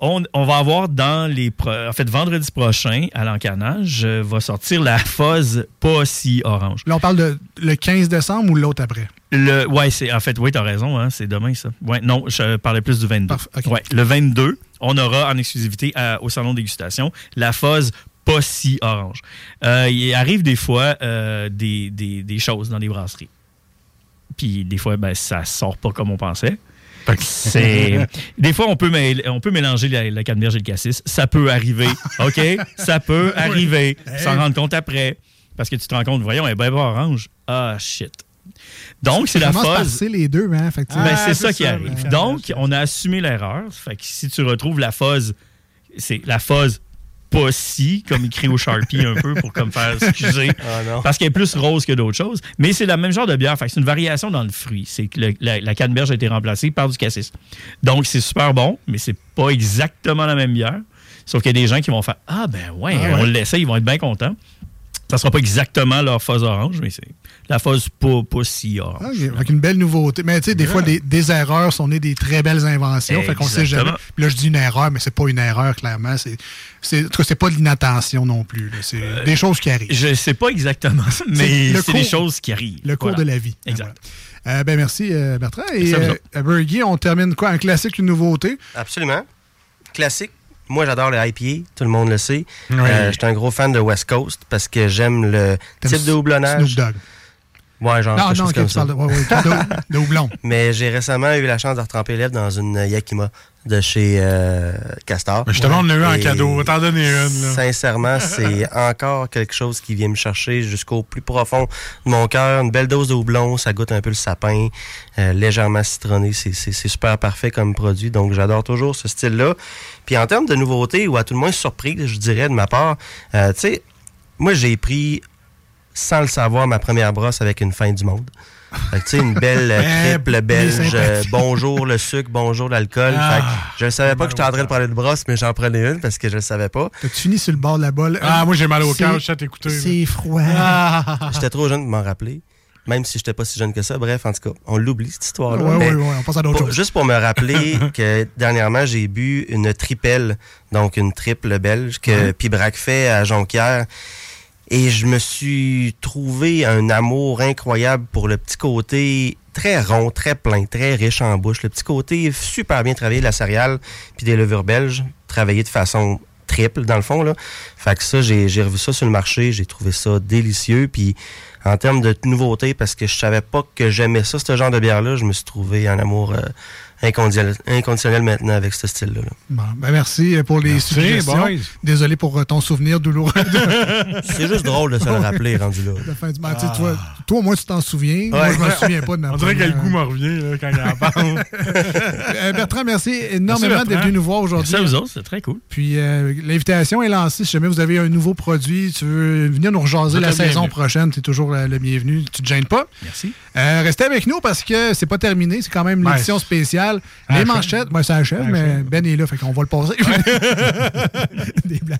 On, on va avoir dans les. En fait, vendredi prochain, à l'encanage, euh, va sortir la fuzz pas si orange. Là, on parle de le 15 décembre ou l'autre après? Le, ouais, c'est en fait, oui, t'as raison, hein, c'est demain ça. Ouais, non, je parlais plus du 22. Parfait, ok. Ouais, le 22, on aura en exclusivité à- au salon de dégustation la fuzz pas si orange. Euh, il arrive des fois euh, des, des- des choses dans les brasseries. Puis des fois, ben, ça sort pas comme on pensait. C'est des fois on peut mêler- on peut mélanger la, la canneberge et le cassis. Ça peut arriver, ok, ça peut arriver. S'en rendre compte après, parce que tu te rends compte, voyons, elle est bien orange. Ah shit. Donc c'est la phase. Les deux, hein. Ben, Ah, c'est c'est ça qui ça, arrive. Donc, on a assumé l'erreur. Fait que si tu retrouves la phase, c'est la phase pas si, comme écrit au Sharpie un peu pour comme faire excuser. Ah, parce qu'elle est plus rose que d'autres choses. Mais c'est le même genre de bière. Fait c'est une variation dans le fruit. C'est que le- la, la canneberge a été remplacée par du cassis. Donc, c'est super bon, mais c'est pas exactement la même bière. Sauf qu'il y a des gens qui vont faire Ah, ben ouais, Ah ouais. on l'essaie, ils vont être bien contents. Ça sera pas exactement leur phase orange, mais c'est la phase pas, pas si orange. Ah, ok. Avec une belle nouveauté. Mais tu sais, des fois, des, des erreurs sont nées des très belles inventions. Fait qu'on sait jamais. Exactement. Puis là, je dis une erreur, mais c'est pas une erreur, clairement. C'est, c'est, en tout cas, c'est pas de l'inattention non plus. là. C'est des choses qui arrivent. Je sais pas exactement, mais c'est des choses qui arrivent. Le cours Voilà. de la vie. Exact. Euh, ben merci, euh, Bertrand. Et euh, on termine quoi? Un classique, une nouveauté? Absolument. Classique. Moi, j'adore le IPA, tout le monde le sait. Oui. Euh, je suis un gros fan de West Coast parce que j'aime le type de houblonnage. Snoop Dogg. Ouais, genre Non, non, ok, comme tu ça. parles de- ouais, ouais, de- de houblon. Mais j'ai récemment eu la chance de retremper lèvres dans une Yakima de chez euh, Castor. Mais justement, on en a eu en Et cadeau. T'en donner une, là. Sincèrement, c'est encore quelque chose qui vient me chercher jusqu'au plus profond de mon cœur. Une belle dose de houblon, ça goûte un peu le sapin, euh, légèrement citronné. C'est- C'est c'est super parfait comme produit. Donc, j'adore toujours ce style-là. Puis en termes de nouveautés, ou à tout le moins surprise, je dirais de ma part, euh, tu sais, moi, j'ai pris, sans le savoir, ma première brosse avec une fin du monde. Fait que, tu sais, une belle euh, Eh, triple belge. euh, bonjour le sucre, bonjour l'alcool. Ah. Fait que je ne savais pas que j'étais en train de parler de brosse, mais j'en prenais une parce que je ne le savais pas. T'as-tu fini sur le bord de la balle? Ah, moi, j'ai mal au cœur, je t'écouter. C'est froid. J'étais trop jeune pour m'en rappeler. Même si j'étais pas si jeune que ça. Bref, en tout cas, on l'oublie, cette histoire-là. Ouais, ouais, ouais, on passe à d'autres choses. Juste pour me rappeler que dernièrement, j'ai bu une tripelle, donc une triple belge, que. Pibrac fait à Jonquière. Et je me suis trouvé un amour incroyable pour le petit côté très rond, très plein, très riche en bouche. Le petit côté super bien travaillé de la céréale puis des levures belges, travaillé de façon triple dans le fond. Là. Fait que ça, j'ai revu ça sur le marché, j'ai trouvé ça délicieux. Puis en termes de nouveauté, parce que je savais pas que j'aimais ça, ce genre de bière-là, je me suis trouvé un amour euh, inconditionnel, inconditionnel maintenant avec ce style-là. là. Bon, ben merci pour les Merci, suggestions. boys. Désolé pour euh, ton souvenir douloureux. C'est juste drôle de se le rappeler, rendu là. La fin du match. Tu sais, Toi, au moins, tu t'en souviens. Moi, Ouais. je me souviens pas de ma On dirait que le goût me revient là, quand il en parle. Euh, Bertrand, merci énormément d'être venu nous voir aujourd'hui. Merci à vous autres, c'est très cool. Puis euh, l'invitation est lancée. Si jamais vous avez un nouveau produit, tu veux venir nous rejaser la saison prochaine, tu es toujours le bienvenu. Tu te gênes pas. Merci. Euh, restez avec nous parce que c'est pas terminé. C'est quand même Ouais. l'édition spéciale. Les manchettes, ben, ça achève, Ça mais achève. Ben est là, fait qu'on va le passer. Des blagues.